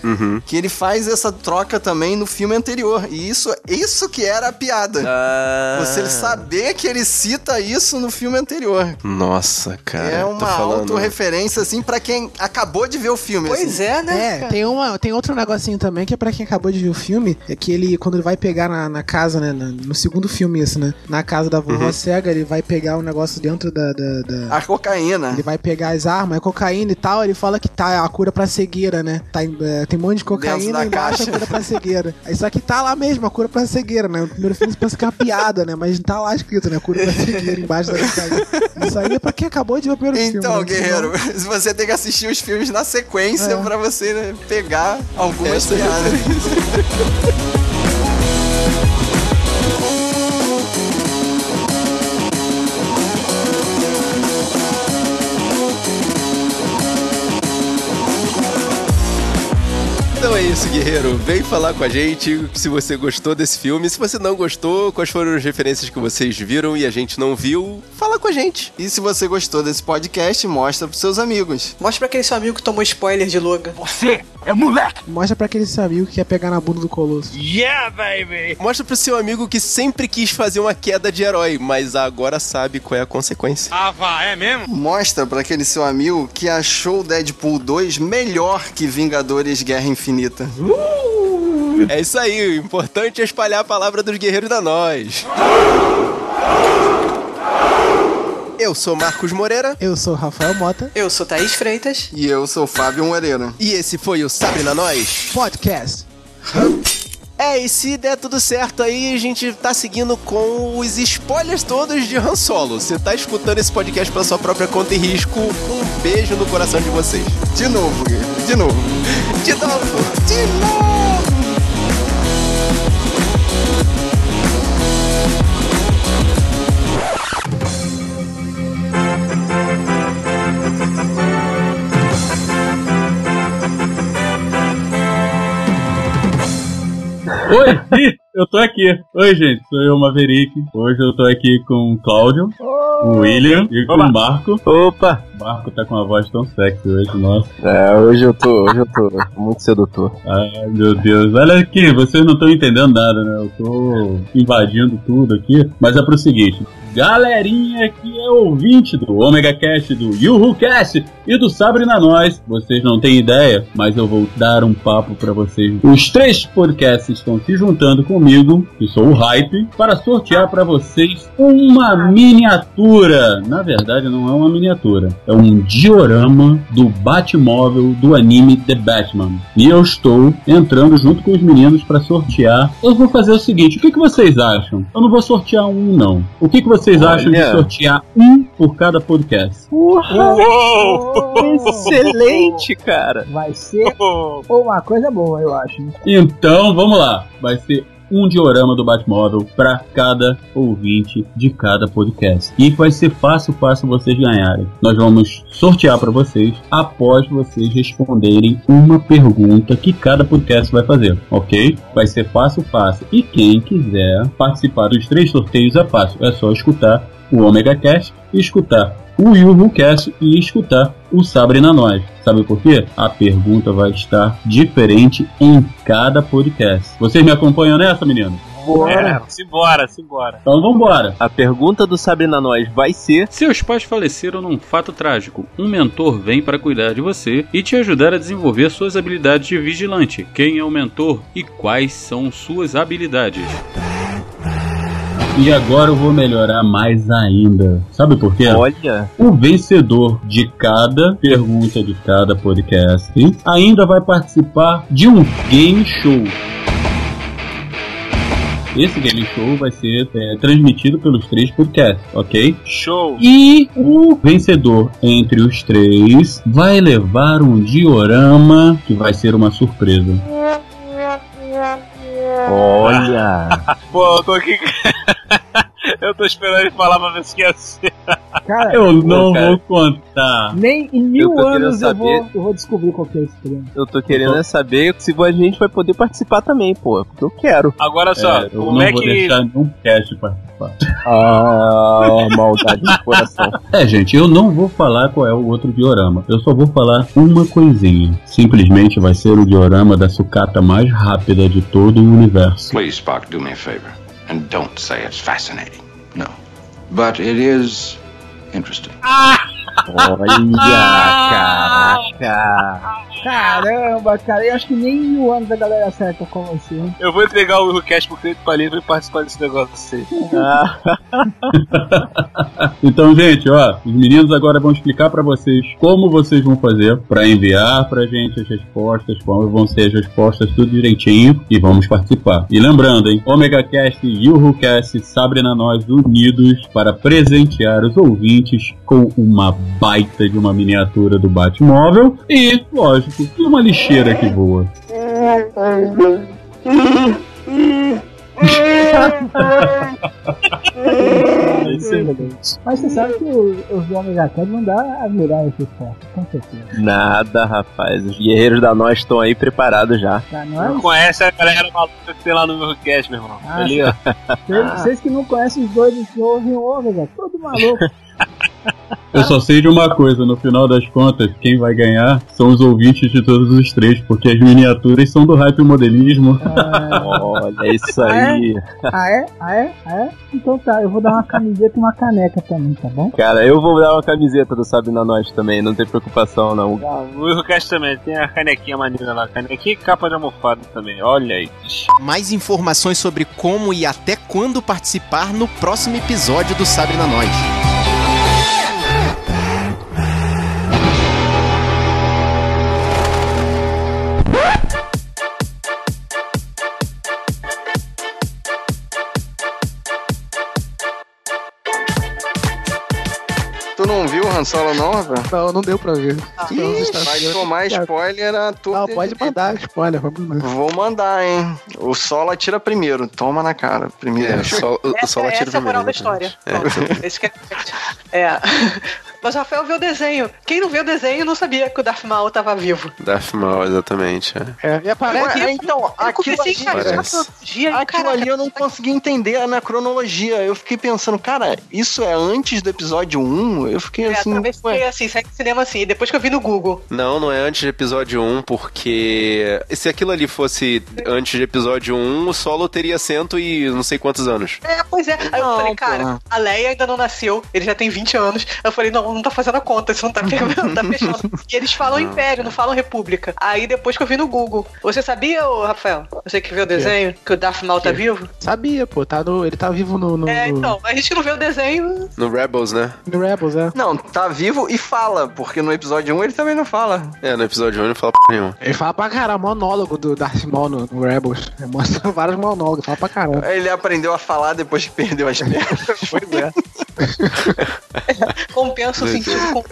Que ele faz essa troca também no filme anterior. E isso, isso que era a piada. Ah. Você saber que ele cita isso no filme anterior. Nossa, cara. é uma autorreferência, assim, pra quem acabou de ver o filme. Pois assim. é, né? É, tem, uma, tem outro negocinho também que é pra quem acabou de ver o filme, é que ele, quando ele vai pegar na, na casa, né, no segundo filme isso, né, na casa da vovó cega, ele vai pegar o negócio dentro da... da- da- A cocaína. Ele vai pegar as armas, a cocaína e tal, ele fala que tá a cura pra cegueira, né? Tá, é, tem um monte de cocaína e caixa. a cura pra cegueira. Aí só que tá lá mesmo, a cura pra cegueira, né? No primeiro filme você pensa que é uma piada, né? Mas tá lá escrito, né? Cura pra cegueira embaixo da cocaína. Isso aí é pra quem acabou de ver o primeiro filme. Então, né? guerreiro, você tem que assistir os filmes na sequência É. pra você né, pegar algumas Essa- piadas. Isso, guerreiro. Vem falar com a gente se você gostou desse filme. Se você não gostou, quais foram as referências que vocês viram e a gente não viu, fala com a gente. E se você gostou desse podcast, mostra pros seus amigos. Mostra pra aquele seu amigo que tomou spoiler de Logan. Mostra pra aquele seu amigo que quer pegar na bunda do Colosso. Mostra pro seu amigo que sempre quis fazer uma queda de herói, mas agora sabe qual é a consequência. Mostra pra aquele seu amigo que achou o Deadpool 2 melhor que Vingadores Guerra Infinita. É isso aí, o importante é espalhar a palavra dos guerreiros da nós. Eu sou Marcos Moreira Eu sou o Rafael Mota, Eu sou Thaís Freitas. E eu sou Fábio Moreira. e esse foi o Sabe na Nós. podcast. É, e se der tudo certo aí, a gente tá seguindo com os spoilers todos de Han Solo. Você tá escutando esse podcast pela sua própria conta e risco, um beijo no coração de vocês. De novo, Guilherme, de novo. De novo, de novo! Oi, Ih, eu tô aqui. Oi, gente, sou eu, Maverick. Hoje eu tô aqui com o Cláudio, o William e com o Marco. Opa! O Marco tá com uma voz tão sexy hoje, nossa. É, hoje eu tô, hoje eu tô muito sedutor. Ai, meu Deus. Olha aqui, vocês não estão entendendo nada, né? Eu tô invadindo tudo aqui. Mas é pro seguinte. Galerinha que é ouvinte do Omega Cast, do Yuhu Cast e do Sabre na Nós, vocês não têm ideia, mas eu vou dar um papo pra vocês. Os três podcasts estão se juntando comigo, que sou o Hype, para sortear pra vocês uma miniatura. Na verdade, não é uma miniatura, é um diorama do Batmóvel do anime The Batman. E eu estou entrando junto com os meninos para sortear. Eu vou fazer o seguinte: o que, que vocês acham? Eu não vou sortear um, não. O que, que vocês Olha. acham de sortear um por cada podcast? Excelente, cara! Vai ser uma coisa boa, eu acho. Então, vamos lá. Vai ser um diorama do Batmóvel para cada ouvinte de cada podcast. E vai ser fácil, fácil vocês ganharem. Nós vamos sortear para vocês após vocês responderem uma pergunta que cada podcast vai fazer, ok? Vai ser fácil, fácil. E quem quiser participar dos três sorteios é fácil. É só escutar o Omega Cast e escutar o Yuhu Cast e escutar o Sabre na Nós. Sabe por quê? A pergunta vai estar diferente em cada podcast. Vocês me acompanham nessa, menino? É, simbora, simbora. Então vambora. A pergunta do Sabrina Nós vai ser: Seus pais faleceram num fato trágico. Um mentor vem para cuidar de você e te ajudar a desenvolver suas habilidades de vigilante. Quem é o mentor e quais são suas habilidades? E agora eu vou melhorar mais ainda. Sabe por quê? Olha, O vencedor de cada pergunta de cada podcast ainda vai participar de um game show. Esse game show vai ser é, transmitido pelos três podcasts, ok? Show! E o vencedor entre os três vai levar um diorama que vai ser uma surpresa. Olha! Pô, eu tô aqui. Eu tô esperando ele falar pra ver se ser. Cara, Eu não cara. vou contar. nem em Eu mil querendo anos eu vou, eu vou descobrir qual que é esse prêmio. Eu tô querendo é saber se a gente vai poder participar também, pô. Porque eu quero. Agora só, É, eu como não é vou que. deixar nenhum cast participar. Ah, maldade de coração. É, gente, eu não vou falar qual é o outro diorama. Eu só vou falar uma coisinha. Simplesmente vai ser o diorama da sucata mais rápida de todo o universo. Please, Spock, do me a favor. And don't say it's fascinating. No. But it is interesting. Oh, Olha, caraca. Caramba, cara, eu acho que nem em mil anos a galera acerta com você. hein? Eu vou entregar o cast pro Cleito Palito e participar desse negócio aí. Então, gente, ó, os meninos agora vão explicar pra vocês como vocês vão fazer pra enviar pra gente as respostas, como vão ser as respostas, tudo direitinho e vamos participar. E lembrando, hein, Omega Cast e Yuhu Cast Sabre na Nós unidos para presentear os ouvintes com uma baita de uma miniatura do Batmóvel e, lógico, uma lixeira que voa. É isso aí. Mas você sabe que os do Omega Cast não dá a virar esse esporte, com certeza. Nada, rapaz. Os guerreiros da nós estão aí preparados já. Pra Não nós, conhece a galera maluca que tem lá no meu cast, meu irmão. Ah, Ali, ó. vocês, vocês que não conhecem os que ouvem o Omega, todo maluco. Eu só sei de uma coisa, no final das contas, quem vai ganhar são os ouvintes de todos os três, porque as miniaturas são do hype modelismo. Olha isso aí. Ah é? Ah é? Ah é? Então tá, eu vou dar uma camiseta e uma caneca também, tá bom? Cara, eu vou dar uma camiseta do Sabe na Nós também, não tem preocupação não. O Eurocast também tem a canequinha maneira lá. Canequinha e capa de almofada também. Olha aí. Mais informações sobre como e até quando participar no próximo episódio do Sabre na Nós. 我都不懂。Han Solo não, rapaz? Não, não deu pra ver. Ih, vai tomar spoiler a tua. Não, pode mandar spoiler. Vou mandar, hein? O Solo atira primeiro. Toma na cara. Primeiro. É, só, o Essa, solo atira essa é a moral da primeiro. história. É. Esse que é... é. Mas o Rafael viu o desenho. Quem não viu o desenho não sabia que o Darth Maul tava vivo. Darth Maul, exatamente. É. É, e aparece. Então, Eu aquilo comecei ali, a encaixar Parece. a cronologia e, aquilo caraca, ali eu não consegui entender na cronologia. Eu fiquei pensando, cara, isso é antes do episódio 1? Eu fiquei É, assim, talvez ué, fiquei assim, saí do cinema assim. Depois que eu vi no Google. Não, não é antes de episódio 1, porque se aquilo ali fosse antes de episódio 1, o solo teria cento e não sei quantos anos. É, pois é. Aí eu Não, falei, cara, porra. a Leia ainda não nasceu, ele já tem 20 anos. Eu falei, não, não tá fazendo a conta, isso não tá, não tá fechando. E eles falam Império, não falam República. Aí depois que eu vi no Google. Você sabia, ô, Rafael? Você que viu o desenho, que o Darth Maul tá vivo? Sabia, pô, tá no, ele tá vivo no, no, É, então, a gente não vê o desenho. No Rebels, né? no Rebels, é. Não, tá vivo e fala, porque no episódio 1 ele também não fala. É, no episódio 1 ele não fala p nenhuma. Ele fala pra caramba, monólogo do Darth Maul no, no Rebels. Ele mostra vários monólogos, fala pra caramba. Ele aprendeu a falar depois que perdeu as pernas. Pois é. Compensa o sentido.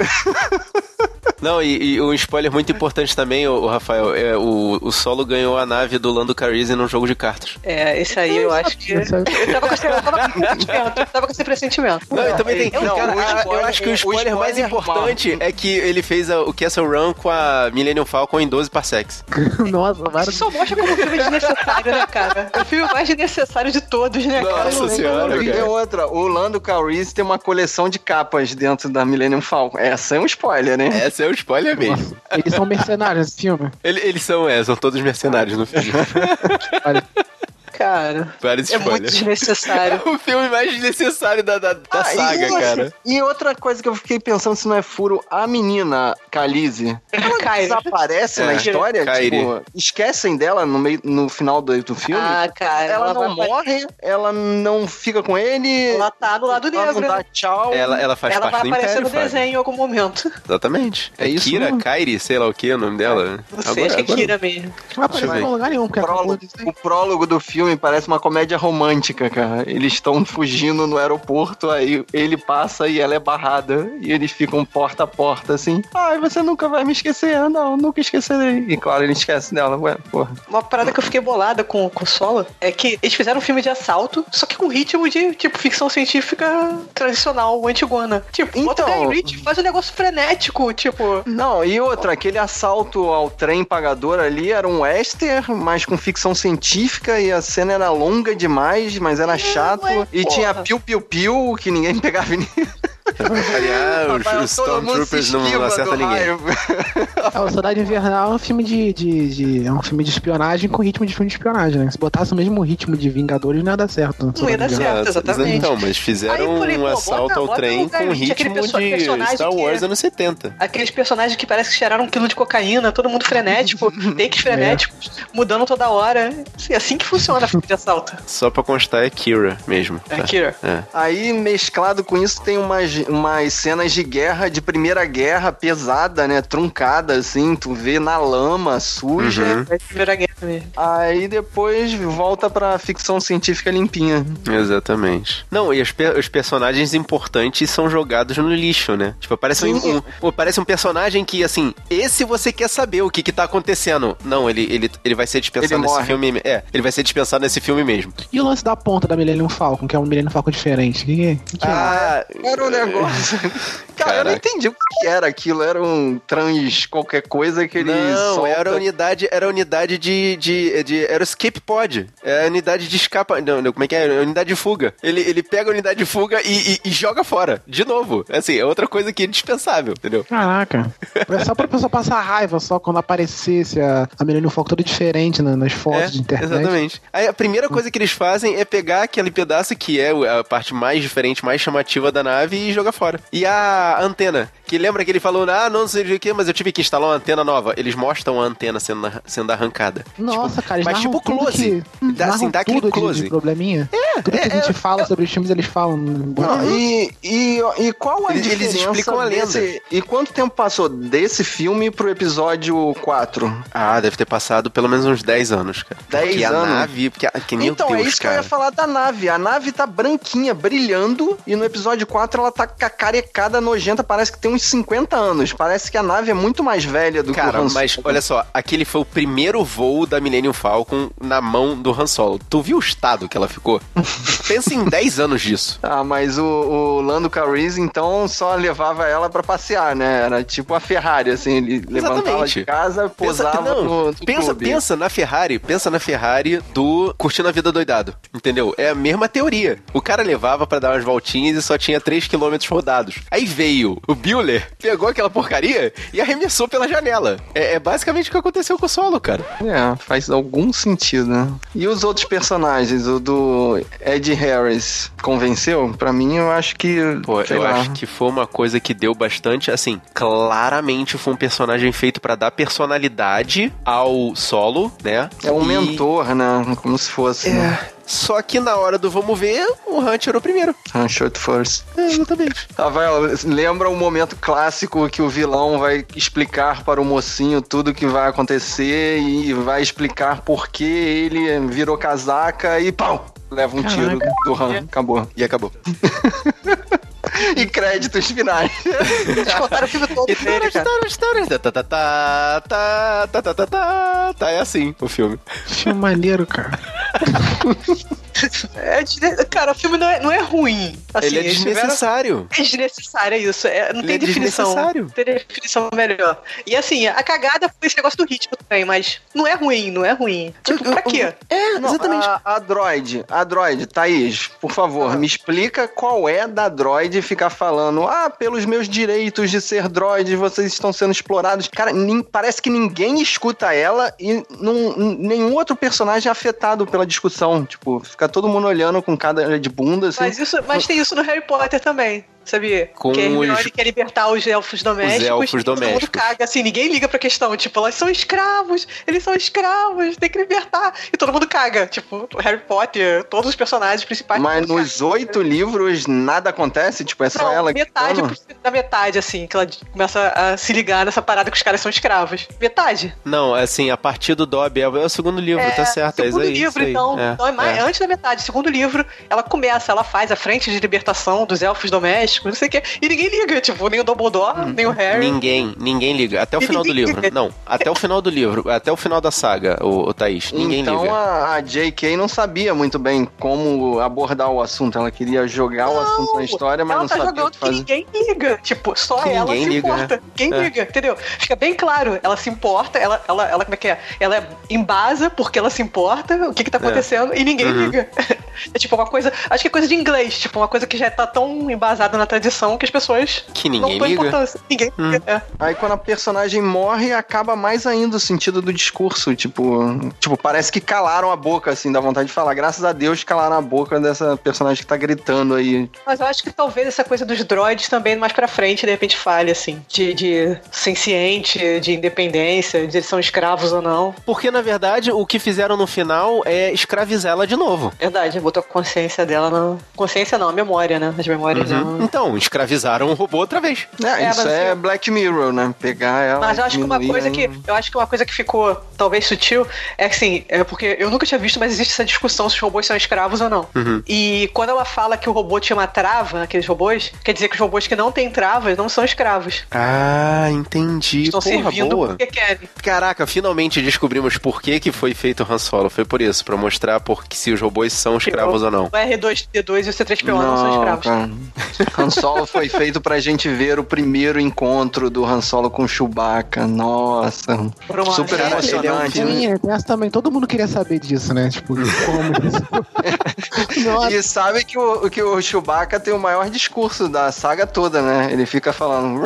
Não, e, e um spoiler muito importante também, o, Rafael, é o, o Solo ganhou a nave do Lando Calrissian num jogo de cartas. É, esse aí eu acho que. Eu tava com esse, eu tava com esse pressentimento. Eu tava com esse pressentimento. Não, e também tem. Não, cara, a- eu spoiler- acho que o o spoiler, mais spoiler importante é que ele fez a- o Castle Run com a Millennium Falcon em 12 parsecs. Nossa, Isso vários. só mostra como o filme é desnecessário, né, cara? É o filme mais desnecessário de todos, né, cara? Nossa senhora, E cara. outra, o Lando Calrissian tem uma coleção de capas dentro da Millennium Falcon. Essa é um spoiler, né? Essa é o spoiler mesmo. Eles são mercenários nesse filme. Ele- eles são, é, são todos mercenários no filme. Olha, Cara, Vários é muito desnecessário. o filme mais desnecessário da, da, da Ah, saga, e, cara. E outra coisa que eu fiquei pensando se não é furo, a menina, Khaleesi, ela Kyrie. desaparece É, na história? Kyrie. Tipo, esquecem dela no, meio, no final do, do filme? Ah, cara, ela, ela não vai- morre, ela não fica com ele. Ela tá do lado ela negro. não dá tchau. Ela, ela faz Ela parte vai do aparecer Império, no Fábio. desenho em algum momento. Exatamente. É, É isso Kira, mesmo. Kairi, sei lá o que é o nome dela. Não sei, acho que é Kira mesmo. não apareceu em lugar nenhum, porque o prólogo do filme parece uma comédia romântica, cara. Eles estão fugindo no aeroporto, aí ele passa e ela é barrada. E eles ficam porta a porta, assim. Ai, você nunca vai me esquecer. Ah, Não, nunca esquecerei. E claro, ele esquece dela. Ué, porra. Uma parada que eu fiquei bolada com, com o Solo é que eles fizeram um filme de assalto, só que com ritmo de, tipo, ficção científica tradicional, antigona. Tipo, Então- Guy Ritchie, faz um negócio frenético, tipo... Não, e outra, aquele assalto ao trem pagador ali era um western, mas com ficção científica e a cena era longa demais, mas era chato. é, e porra. tinha piu-piu-piu que ninguém pegava em Aliás, os, os Stormtroopers não, não acertam ninguém. É, o Soldado Invernal é um filme de, de, de- É um filme de espionagem com ritmo de filme de espionagem, né? Se botasse o mesmo ritmo de Vingadores, não ia dar certo. né? Não ia dar certo, exatamente. Então, mas fizeram falei, um pô, assalto bota- ao bota trem o com ritmo perso- de Star Wars é- anos 70. Aqueles personagens que parece que cheiraram um quilo de cocaína, todo mundo frenético, takes frenéticos, mudando toda hora. Assim, assim que funciona filme de assalto. Só pra constar, é Kira mesmo. É tá? Kira. É. Aí, mesclado com isso, tem umas, umas cenas de guerra, de primeira guerra, pesada, né? Truncada, assim, tu vê na lama, suja. Uhum. É primeira guerra mesmo. Aí depois volta pra ficção científica limpinha. Exatamente. Não, e os, pe- os personagens importantes são jogados no lixo, né? Tipo, aparece um, um- pô, aparece um personagem que, assim, esse você quer saber o que que tá acontecendo. Não, ele, ele, ele vai ser dispensado Ele nesse morre. filme. É, ele vai ser dispensado nesse filme mesmo. E o lance da ponta da Millennium Falcon, que é um Millennium Falcon diferente? Que, que, que é? Ah, Era um negócio. Cara, eu não Caraca. entendi o que era aquilo. Era um trans qualquer coisa que ele Não, solta. era a unidade, era a unidade de, de, de era o escape pod. É a unidade de escapa, não, não, como é que é? A unidade de fuga. Ele, ele pega a unidade de fuga e, e- e joga fora, de novo. Assim, é outra coisa que é indispensável, entendeu? Caraca. É só pra pessoa passar raiva só quando aparecesse a, a Millennium Falcon toda diferente na- nas fotos É, de internet. Exatamente. Aí a primeira coisa que eles fazem é pegar aquele pedaço que é a parte mais diferente, mais chamativa da nave e jogar fora. E a antena, que lembra que ele falou, ah, não sei o que, mas eu tive que instalar uma antena nova. Eles mostram a antena sendo, sendo arrancada. Nossa, cara, eles mas tipo close. Que, Dá, assim, dá aquele tudo de- close. De, probleminha. É, tudo que a gente fala sobre os filmes, eles falam. Não, e, e, e qual a Eles- eles diferença explicam a lenda. desse- E quanto tempo passou desse filme pro episódio 4? Ah, deve ter passado pelo menos uns 10 anos, cara. 10 porque anos? a nave, porque a, que meu então, Deus, é isso cara. que eu ia falar da nave. A nave tá branquinha, brilhando, e no episódio 4 ela tá cacarecada, nojenta, parece que tem um uns 50 anos. Parece que a nave é muito mais velha do Cara, que o Han mas olha só, aquele foi o primeiro voo da Millennium Falcon na mão do Han Solo. Tu viu o estado que ela ficou? Pensa em 10 anos disso. Ah, mas o, o Lando Calrissian, então, só levava ela pra passear, né? Era tipo a Ferrari, assim, ele levantava Exatamente. de casa, posava não, no, no pensa, clube. pensa na Ferrari, pensa na Ferrari do Curtindo a Vida Doidado, entendeu? É a mesma teoria. O cara levava pra dar umas voltinhas e só tinha 3 km rodados. Aí veio o Pegou aquela porcaria e arremessou pela janela. É, é basicamente o que aconteceu com o solo, cara. É, faz algum sentido, né? E os outros personagens, o do Ed Harris, convenceu? Pra mim, eu acho que. Pô, eu lá. acho que foi uma coisa que deu bastante, assim, claramente foi um personagem feito pra dar personalidade ao solo, né? É um E- mentor, né? Como se fosse. né? É. Só que na hora do vamos ver, o Han tirou primeiro. Han shot first. É, exatamente. Rafael, lembra um momento clássico que o vilão vai explicar para o mocinho tudo que vai acontecer e vai explicar por que ele virou casaca e pau! Leva um tiro do Han. Acabou. E acabou. e créditos finais. Eles contaram o filme todo. Tá, tá, tá, tá, é assim o filme. Filme é maneiro, cara. É. Cara, o filme não é, não é ruim. Assim, ele é desnecessário. Tiveram... É desnecessário, é isso. É, não ele tem é definição. Não tem definição melhor. E assim, a cagada foi esse negócio do ritmo também, mas não é ruim, não é ruim. Tipo, eu, eu, pra quê? É, não, exatamente. A, a Droid, a Droid, Thaís, por favor, ah. me explica qual é da Droid ficar falando, ah, pelos meus direitos de ser droid, vocês estão sendo explorados. Cara, nin- parece que ninguém escuta ela e não- nenhum outro personagem é afetado pela discussão. Tipo, fica todo mundo olhando com cada de bunda, assim. Mas, isso, mas tem isso no Harry Potter também. Sabia? Com que a Hermione os- quer libertar os elfos domésticos. elfos e Todo mundo domésticos. caga, assim, ninguém liga pra questão. Tipo, elas são escravos, eles são escravos, tem que libertar. E todo mundo caga. Tipo, Harry Potter, todos os personagens principais. Mas nos oito livros nada acontece, tipo, é só Não, ela metade gritando? por- da metade, assim, que ela começa a se ligar nessa parada que os caras são escravos. Metade. Não, assim, a partir do Dobby é o segundo livro, tá certo, é isso segundo aí. livro, isso aí. então, É, então é mais, é. antes da metade. Segundo livro, ela começa, ela faz a frente de libertação dos elfos domésticos, não sei o quê. E ninguém liga, tipo, nem o Dumbledore, nem o Harry. Ninguém, ninguém liga. Até o final do livro. Não, até o final do livro, até o final da saga, o, o Thaís. Ninguém então liga. a, a J.K. não sabia muito bem como abordar o assunto. Ela queria jogar o assunto na história, mas ela não tá sabia o jogando que que fazer. ninguém liga. Tipo, só Que ela ninguém se liga, importa. né? Ninguém É. liga, entendeu? Fica bem claro. Ela se importa, ela, ela, ela como é que é? Ela é embasa porque ela se importa, o que que tá É. acontecendo, e ninguém Uhum. liga. É tipo uma coisa, acho que é coisa de inglês, tipo uma coisa que já tá tão embasada na tradição que as pessoas Que não ninguém dão liga. importância. Ninguém Hum. liga. É. Aí quando a personagem morre, acaba mais ainda o sentido do discurso. Tipo, tipo, parece que calaram a boca, assim, dá vontade de falar. Graças a Deus calaram a boca dessa personagem que tá gritando aí. Mas eu acho que talvez essa coisa dos droids também mais pra frente, de repente, fale, assim. De, de senciente, de independência, de eles são escravos ou não. Porque, na verdade, o que fizeram no final é escravizar ela de novo. Verdade, botou a consciência dela na. Consciência não, a memória, né? As memórias Uhum. dela. Então, escravizaram o robô outra vez. É, É, isso mas é assim- Black Mirror, né? Pegar ela. Mas eu acho que uma coisa que. Eu acho que uma coisa que ficou talvez sutil é que assim, é porque eu nunca tinha visto, mas existe essa discussão se os robôs são escravos ou não. Uhum. E quando ela fala que o robô tinha uma trava, aqueles robôs, quer dizer que os robôs que não têm travas não são escravos. Ah, entendi. Estão Porra, servindo boa. porque querem. Caraca, finalmente descobrimos por que, que foi feito o Han Solo. Foi por isso, pra mostrar por que, se os robôs são escravos ou não. O R2D2 e o C3PO não, são escravos. cara. Han Solo foi feito pra gente ver o primeiro encontro do Han Solo com Chewbacca. Nossa. Uma- Super Cara, emocionante, né? Sim, essa também, todo mundo queria saber disso, né? Tipo, como isso. E sabe que o, que o Chewbacca tem o maior discurso da saga toda, né? Ele fica falando.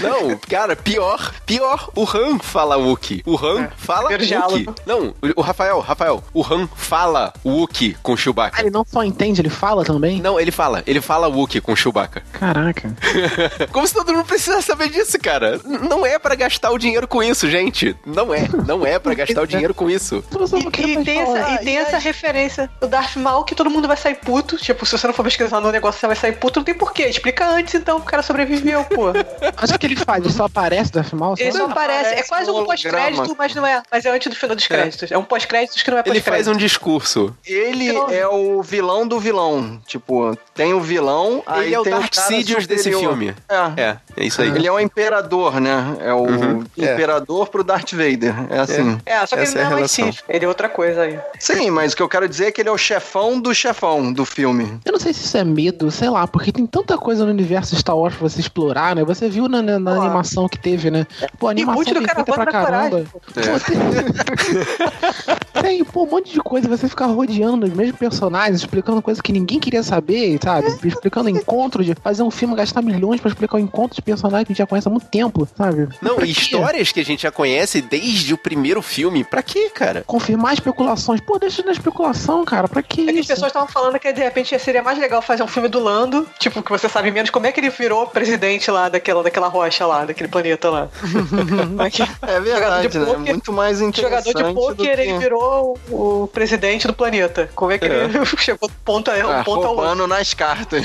Não, cara, pior, pior. O Han fala Wookie. O Han fala primeiro Wookie. Não, o- o Rafael, Rafael, o Han fala Wookie com o Chewbacca. Ah, ele não só entende, ele fala também? Não, ele fala, ele fala Wookie com o Chewbacca. Caraca. Como se todo mundo precisasse saber disso, cara. Não é pra gastar o dinheiro com isso, gente. Não é, não é pra gastar o dinheiro com isso. E, e tem, essa, e tem essa referência do Darth Maul que todo mundo vai sair puto. Tipo, se você não for pesquisar no negócio, você vai sair puto. Não tem porquê. Explica antes, então, o cara sobreviveu, pô. Mas o que ele faz? Ele só aparece Darth Maul? Ele só aparece. É aparece quase no um pós-crédito, mas não é. Mas é antes do final dos créditos. É um pós-créditos que não é Ele pós-crédito. faz um discurso. Ele ele é o vilão do vilão. Tipo, tem o vilão, aí Ele é o tem Darth cara Sidious desse filme. É. É, é isso aí. Ele é o imperador, né? É o Uhum, é. imperador pro Darth Vader. É assim. É, só que Essa ele é a não é mais relação. Sith, ele é outra coisa aí. Sim, mas o que eu quero dizer é que ele é o chefão do chefão do filme. Eu não sei se isso é medo, sei lá, porque tem tanta coisa no universo Star Wars pra você explorar, né? Você viu na, na- na animação que teve, né? Pô, a animação feita Caravana pra caramba. É. Tem, pô, um monte de coisa, você ficar rodeando os mesmos personagens, explicando coisas que ninguém queria saber, sabe? Explicando encontro de fazer um filme, gastar milhões pra explicar o encontro de personagens que a gente já conhece há muito tempo, sabe? Não, Pra e quê? histórias que a gente já conhece desde o primeiro filme. Pra quê, cara? Confirmar especulações. Pô, deixa na especulação, cara. Pra que É que as pessoas estavam falando que de repente seria mais legal fazer um filme do Lando, tipo, que você sabe menos como é que ele virou presidente lá daquela, daquela rocha lá, daquele planeta lá. É verdade, de né? pôquer- Muito mais interessante Jogador de pôquer, que... ele virou o presidente do planeta. Como é que ele chegou do ponto a um Ah, roubando nas cartas.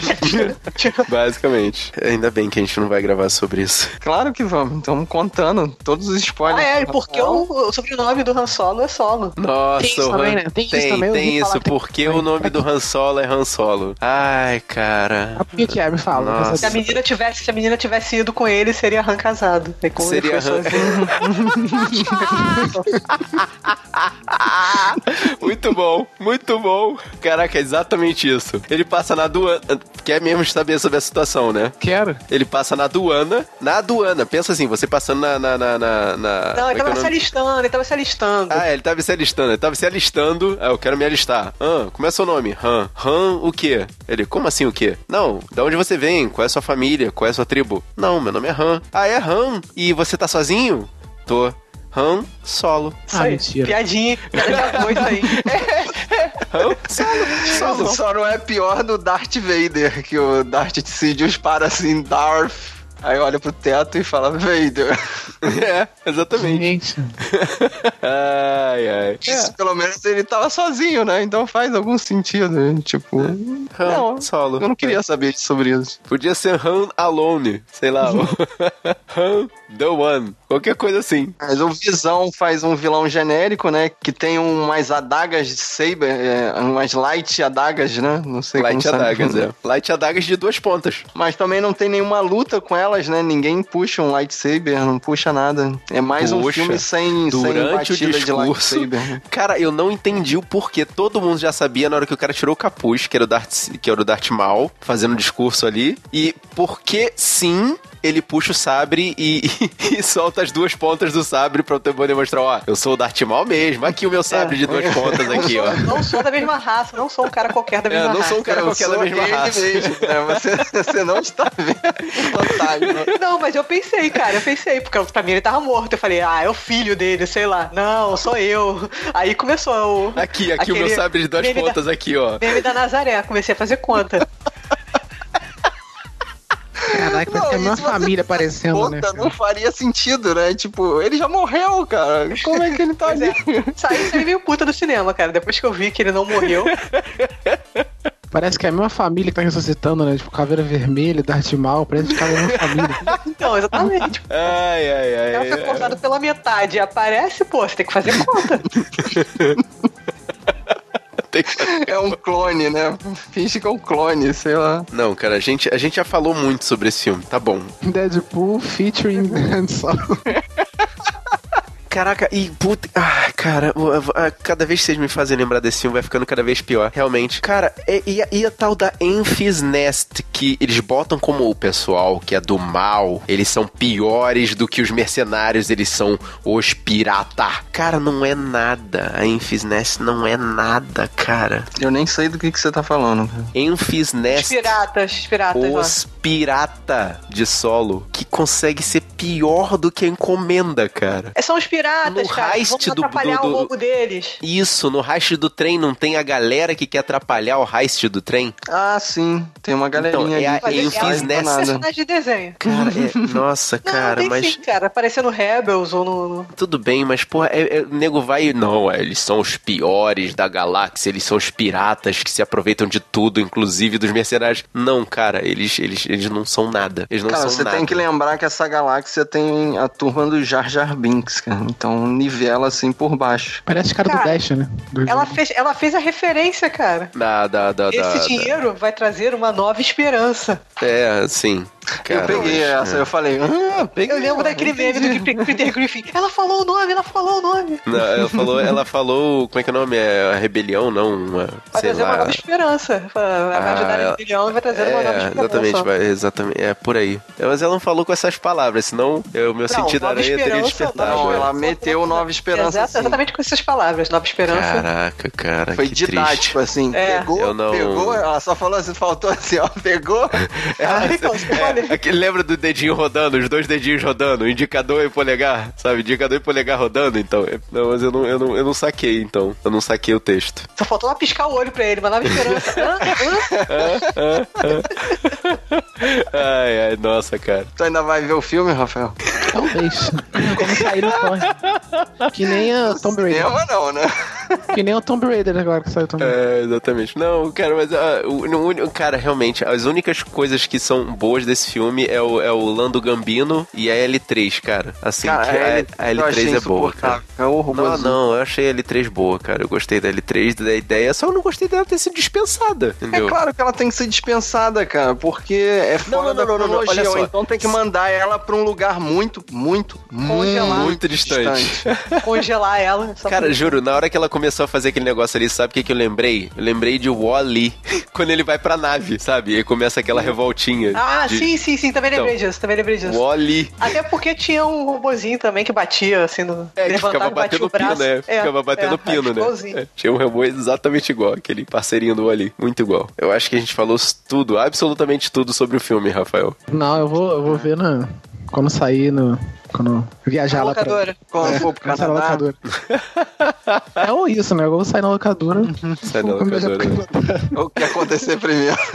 Basicamente. Ainda bem que a gente não vai gravar sobre isso. claro que vamos. Estamos contando todos os Ah, spoilers. é, e porque o, o sobrenome do Han Solo é Solo. Nossa, Tem isso também, né? Tem isso tem, também, eu tem isso. Porque também. o nome do Han Solo é Han Solo. Ai, cara. O que é? Me fala. Se a menina tivesse, se a menina tivesse ido com ele, seria Han casado. Seria Han-. Muito bom, muito bom. Caraca, é exatamente isso. Ele passa na aduana. Quer mesmo saber sobre a situação, né? Quero. Ele passa na aduana. Na aduana. Pensa assim, você passando na. na, na, na- na- Não, é ele que é tava se alistando, ele tava se alistando. Ah, ele tava se alistando, ele tava se alistando. Ah, eu quero me alistar. Ah, como é seu nome? Han. Han o quê? Ele, como assim o quê? Não, da onde você vem? Qual é a sua família? Qual é a sua tribo? Não, meu nome é Han. Ah, é Han? E você tá sozinho? Tô. Han Solo. Isso aí, Piadinha, arroz aí. Han Solo. Só não é pior do Darth Vader, que o Darth Sidious para assim, Darth. Aí olha pro teto e fala Vader. É, exatamente. Gente. ai, ai. Isso, pelo menos ele tava sozinho, né? Então faz algum sentido. Tipo, Han Não, Solo. eu não queria saber sobre isso. Podia ser Han Alone, sei lá. Han The One. Qualquer coisa assim. Mas o Visão faz um vilão genérico, né? Que tem umas adagas de saber, é, umas light adagas, né? Não sei Light como adagas, sabe. é. Light adagas de duas pontas. Mas também não tem nenhuma luta com elas, né? Ninguém puxa um lightsaber, não puxa nada. É mais um Poxa, filme sem, sem Durante o batida de discurso, lightsaber. cara, eu não entendi o porquê. Todo mundo já sabia na hora que o cara tirou o capuz, que era o Darth, que era o Darth Maul, fazendo um discurso ali. E porque sim, ele puxa o sabre e, e solta as duas pontas do sabre pra eu ter poder mostrar, ó, eu sou o Darth Maul mesmo. Aqui o meu sabre de duas pontas aqui, ó. Não sou da mesma raça, não sou um cara qualquer da É, mesma não raça. sou um cara Eu qualquer da sou mesma raça. mesmo, né? você, você não está vendo o fantasma. Não, mas eu pensei, cara, eu pensei, porque pra mim ele tava morto. Eu falei, ah, é o filho dele, sei lá. Não, sou eu. Aí começou o. Aqui, aqui o meu sabre de duas meme da- pontas aqui, ó. Meme da Nazaré, comecei a fazer conta. Caraca, parece que é a família aparecendo, né? Puta, não faria sentido, né? Tipo, ele já morreu, cara. Como é que ele tá ali? Saí, saí meio puta do cinema, cara. Depois que eu vi que ele não morreu. Parece que é a mesma família que tá ressuscitando, né? Tipo, Caveira Vermelha, Darth Maul, parece que é a mesma família. Então, exatamente. Ai, ai, ai. Ela foi cortado pela metade e aparece, pô, você tem que fazer conta. É um clone, né? Finge que é um clone, sei lá. Não, cara, a gente, a gente já falou muito sobre esse filme, tá bom. Deadpool featuring Han Solo. Caraca, e puta. Ah, cara, cada vez que vocês me fazem lembrar desse filme, vai ficando cada vez pior. Realmente. Cara, e, e a- e a tal da Enfys Nest, que eles botam como o pessoal que é do mal, eles são piores do que os mercenários, eles são os pirata. Cara, não é nada. A Enfys Nest não é nada, cara. Eu nem sei do que, que você tá falando. cara. Enfys Os Nest. piratas, os piratas lá. Os pirata de solo que consegue ser pior do que a encomenda, cara. É, São os piratas, No cara. heist Vamos do- atrapalhar do- do- o roubo deles. Isso, no heist do trem não tem a galera que quer atrapalhar o heist do trem? Ah, sim. Tem uma galerinha Então, é ali. a que Enfys não faz Nest. nada. Personagem de desenho. Cara, é- nossa, Não, cara, tem mas sim, cara. Aparecendo Rebels ou no... tudo bem, mas porra, é, é- o nego vai. Não, é, eles são os piores da galáxia, eles são os piratas que se aproveitam de tudo, inclusive dos mercenários. Não, cara, eles, eles Eles não são nada. Eles não Cara, são você nada. tem que lembrar que essa galáxia tem a turma do Jar Jar Binks, cara. Então nivela assim por baixo. Parece cara, Cara, do Dash, né? Do Ela fez, ela fez a referência, cara. Da, da, da, Esse da- dinheiro vai trazer uma nova esperança. É, sim. Eu Cara, peguei essa, eu falei, ah, peguei. Eu lembro daquele meme do Pe- Peter Griffin. Ela falou o nome, ela falou o nome. Não, ela falou, ela falou, como é que é o nome? É a rebelião, não? Uma, Vai sei trazer uma lá. nova esperança. Vai Ah, ajudar a ela- rebelião e vai trazer uma nova É, esperança. exatamente, vai, exatamente, é por aí. É, Mas ela não falou com essas palavras, senão o meu sentido Nova aranha teria despertado. Não, é. ela meteu Nova Esperança Exato, assim. exatamente com essas palavras. Nova esperança. Caraca, cara, Foi que didático, assim. É. Pegou, Eu não- pegou, ela só falou assim, faltou assim, ó, pegou. Ah, então, você É, lembra do dedinho rodando, os dois dedinhos rodando, indicador e polegar, sabe? Indicador e polegar rodando, então. É, Não, mas eu não, eu não, eu não saquei, então. Eu não saquei o texto. Só faltou ela piscar o olho pra ele, uma nova esperança. Hã? Hã? Ai, ai, nossa, cara. Tu ainda vai ver o filme, Rafael? Talvez. Quando sair no torre. Que nem a Tomb Raider. Cinema não, né? Que nem o Tomb Raider agora que saiu também. É, exatamente. Não, cara, mas ah, o, no cara, realmente, as únicas coisas que são boas desse filme é o, é o Lando Gambino e a L3, cara. Assim, Cara, que a L- a, a eu achei L3 é boa, cara. É horroroso. Não, não, eu achei a L3 boa, cara. Eu gostei da L3, da ideia, só eu não gostei dela ter sido dispensada, É entendeu? claro que ela tem que ser dispensada, cara, porque é fora não, da não, não, não, cronologia. olha só. então tem que mandar ela pra um lugar muito, muito, Congelar. Muito distante. Congelar ela. só Cara, pra- juro, na hora que ela começou a fazer aquele negócio ali, sabe o que, que eu lembrei? Eu lembrei de Wall-E, quando ele vai pra nave, sabe? E começa aquela revoltinha. Ah, de... sim, sim, sim. Também lembrei Então, disso. Também lembrei disso. Wall-E. Até porque tinha um robozinho também que batia, assim, no... É, que levantava ficava batia batendo o braço. pino, né? É, ficava batendo é, pino, né? É, tinha um robô exatamente igual, aquele parceirinho do Wall-E. Muito igual. Eu acho que a gente falou tudo, absolutamente tudo sobre o filme, Rafael. Não, eu vou, eu vou ver na, quando sair no. Quando eu viajar lá pra. locadora. Quando for pro Quando sair na Canadá. locadora. É ou isso, né? Eu vou sair na locadora. Sai da Vou viajar locadora. pro. O que acontecer primeiro.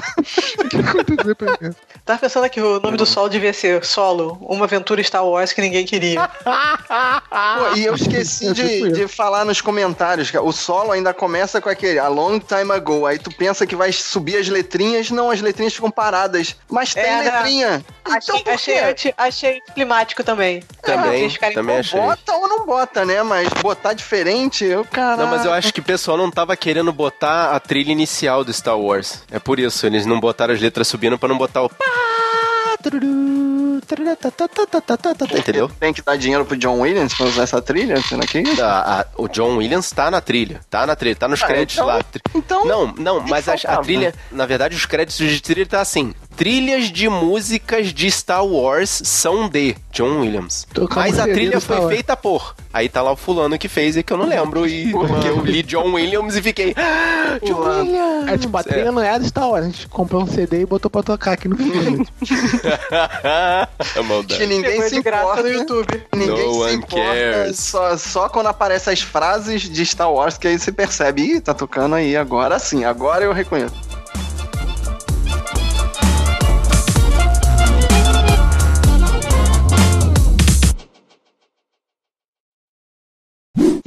O que aconteceu primeiro? Tava pensando que o nome do solo devia ser Solo, uma aventura Star Wars que ninguém queria. Pô, e eu esqueci de, de falar nos comentários, cara. O solo ainda começa com aquele a long time ago. Aí tu pensa que vai subir as letrinhas. Não, as letrinhas ficam paradas. Mas tem É, letrinha. Então Achei, achei climático também. Também, Eles ficarem também achei. Bota ou não bota, né? Mas botar diferente, eu, cara. Não, mas eu acho que o pessoal não tava querendo botar a trilha inicial do Star Wars. É por isso, eles não botaram as letras subindo pra não botar o entendeu? Tem que dar dinheiro pro John Williams pra usar essa trilha? Será que é isso? A- o John Williams tá na trilha, tá na trilha, tá nos Ah, créditos então- lá. então, não, não, mas a, a trilha, na verdade, os créditos de trilha tá assim: trilhas de músicas de Star Wars são de John Williams. Tocando mas a trilha foi Wars. feita por. Aí tá lá o fulano que fez e que eu não lembro. E porque eu li John Williams e fiquei. "Ah, John Williams! É tipo, a trilha não é a do Star Wars. A gente comprou um CD e botou pra tocar aqui no filme. É maldade. Que ninguém se importa. no YouTube. Ninguém No se one importa. cares. Só, só quando aparecem as frases de Star Wars que aí você percebe. Ih, tá tocando aí agora sim. Agora eu reconheço.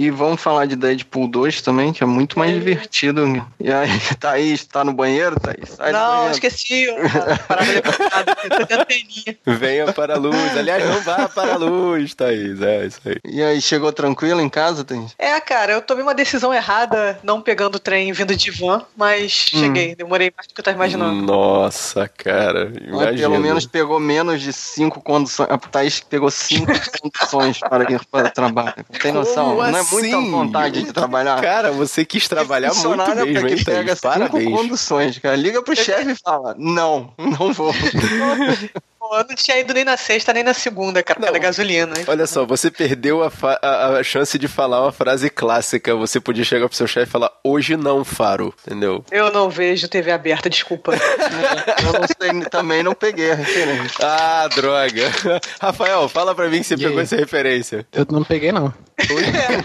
E vamos falar de Deadpool 2 também, que é muito mais divertido. E aí, Thaís, tá no banheiro, Thaís? Sai Não, banheiro. esqueci. Venha para a luz. Aliás, não vá para a luz, Thaís. É isso aí. E aí, chegou tranquilo em casa, Thaís? É, cara, eu tomei uma decisão errada não pegando o trem vindo de van, mas Hum. cheguei. Demorei mais do que eu tava imaginando. Nossa, cara. Mas Imagina. pelo menos pegou menos de cinco condições. A Thaís pegou cinco condições para ir para o trabalho. Tem noção? Como Não é muita vontade de trabalhar. Cara, você quis trabalhar muito é mesmo, pra hein, que pega Thaís? cinco Parabéns. conduções, cara. Liga pro chefe e fala: Não, não vou. Pô, eu não tinha ido nem na sexta, nem na segunda, cara, da gasolina. hein? Olha só, você perdeu a, a- a chance de falar uma frase clássica. Você podia chegar pro seu chefe e falar, hoje não, Faro. Entendeu? Eu não vejo TV aberta, desculpa. Eu não sei, também não peguei a referência. Ah, droga. Rafael, fala pra mim que você pegou essa referência. Eu não peguei, não.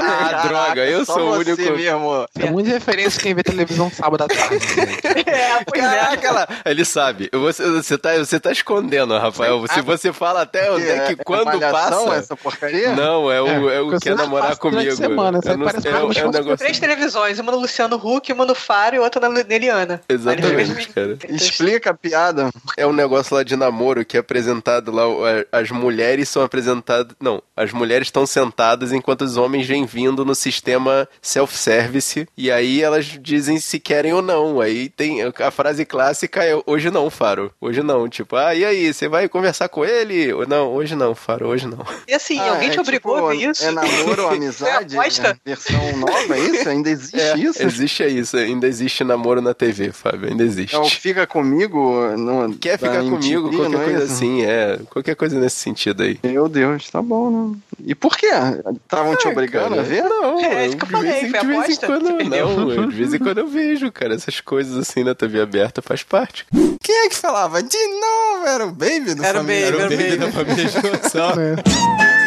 Ah, droga, eu sou o único. mesmo. Tem muita referência quem vê televisão sábado à tarde. é, pois é. Caraca, lá. Ele sabe. Você, você, tá, você tá escondendo, Rafael. Rafael. Se você fala até onde é que quando malhação, passa. essa porcaria? Não, é o, é, o quer namorar comigo. semana, Eu não parece é, é um fosse negócio. Três televisões, uma no Luciano Huck, uma no Faro e outra na Neliana. Exatamente, cara. Explica a piada. É um negócio lá de namoro que é apresentado lá. As mulheres são apresentadas. Não, as mulheres estão sentadas enquanto os homens vêm vindo no sistema self-service. E aí elas dizem se querem ou não. Aí tem. A frase clássica é hoje não, Faro. Hoje não. Tipo, ah, e aí? Você vai conversar com ele? Ou Não, hoje não, Faro, hoje não. E assim, Ah, alguém te é obrigou tipo, a ver isso? É namoro ou amizade? Você aposta? É versão nova, é isso? Ainda existe É, isso? Existe isso, ainda existe namoro na TV, Fábio, ainda existe. É o Fica Comigo? No, Quer ficar comigo, MTV, qualquer não é coisa assim, é. Qualquer coisa nesse sentido aí. Meu Deus, tá bom, né? E por quê? Estavam te Ah, obrigando cara, a ver? Não, É, eu, isso que eu de falei, vez de vez em quando não, eu- de vez em quando eu vejo, cara, essas coisas assim na TV aberta faz parte. Quem é que falava? De novo, era o Baby do Era o Família? Baby, era o Baby. da família de.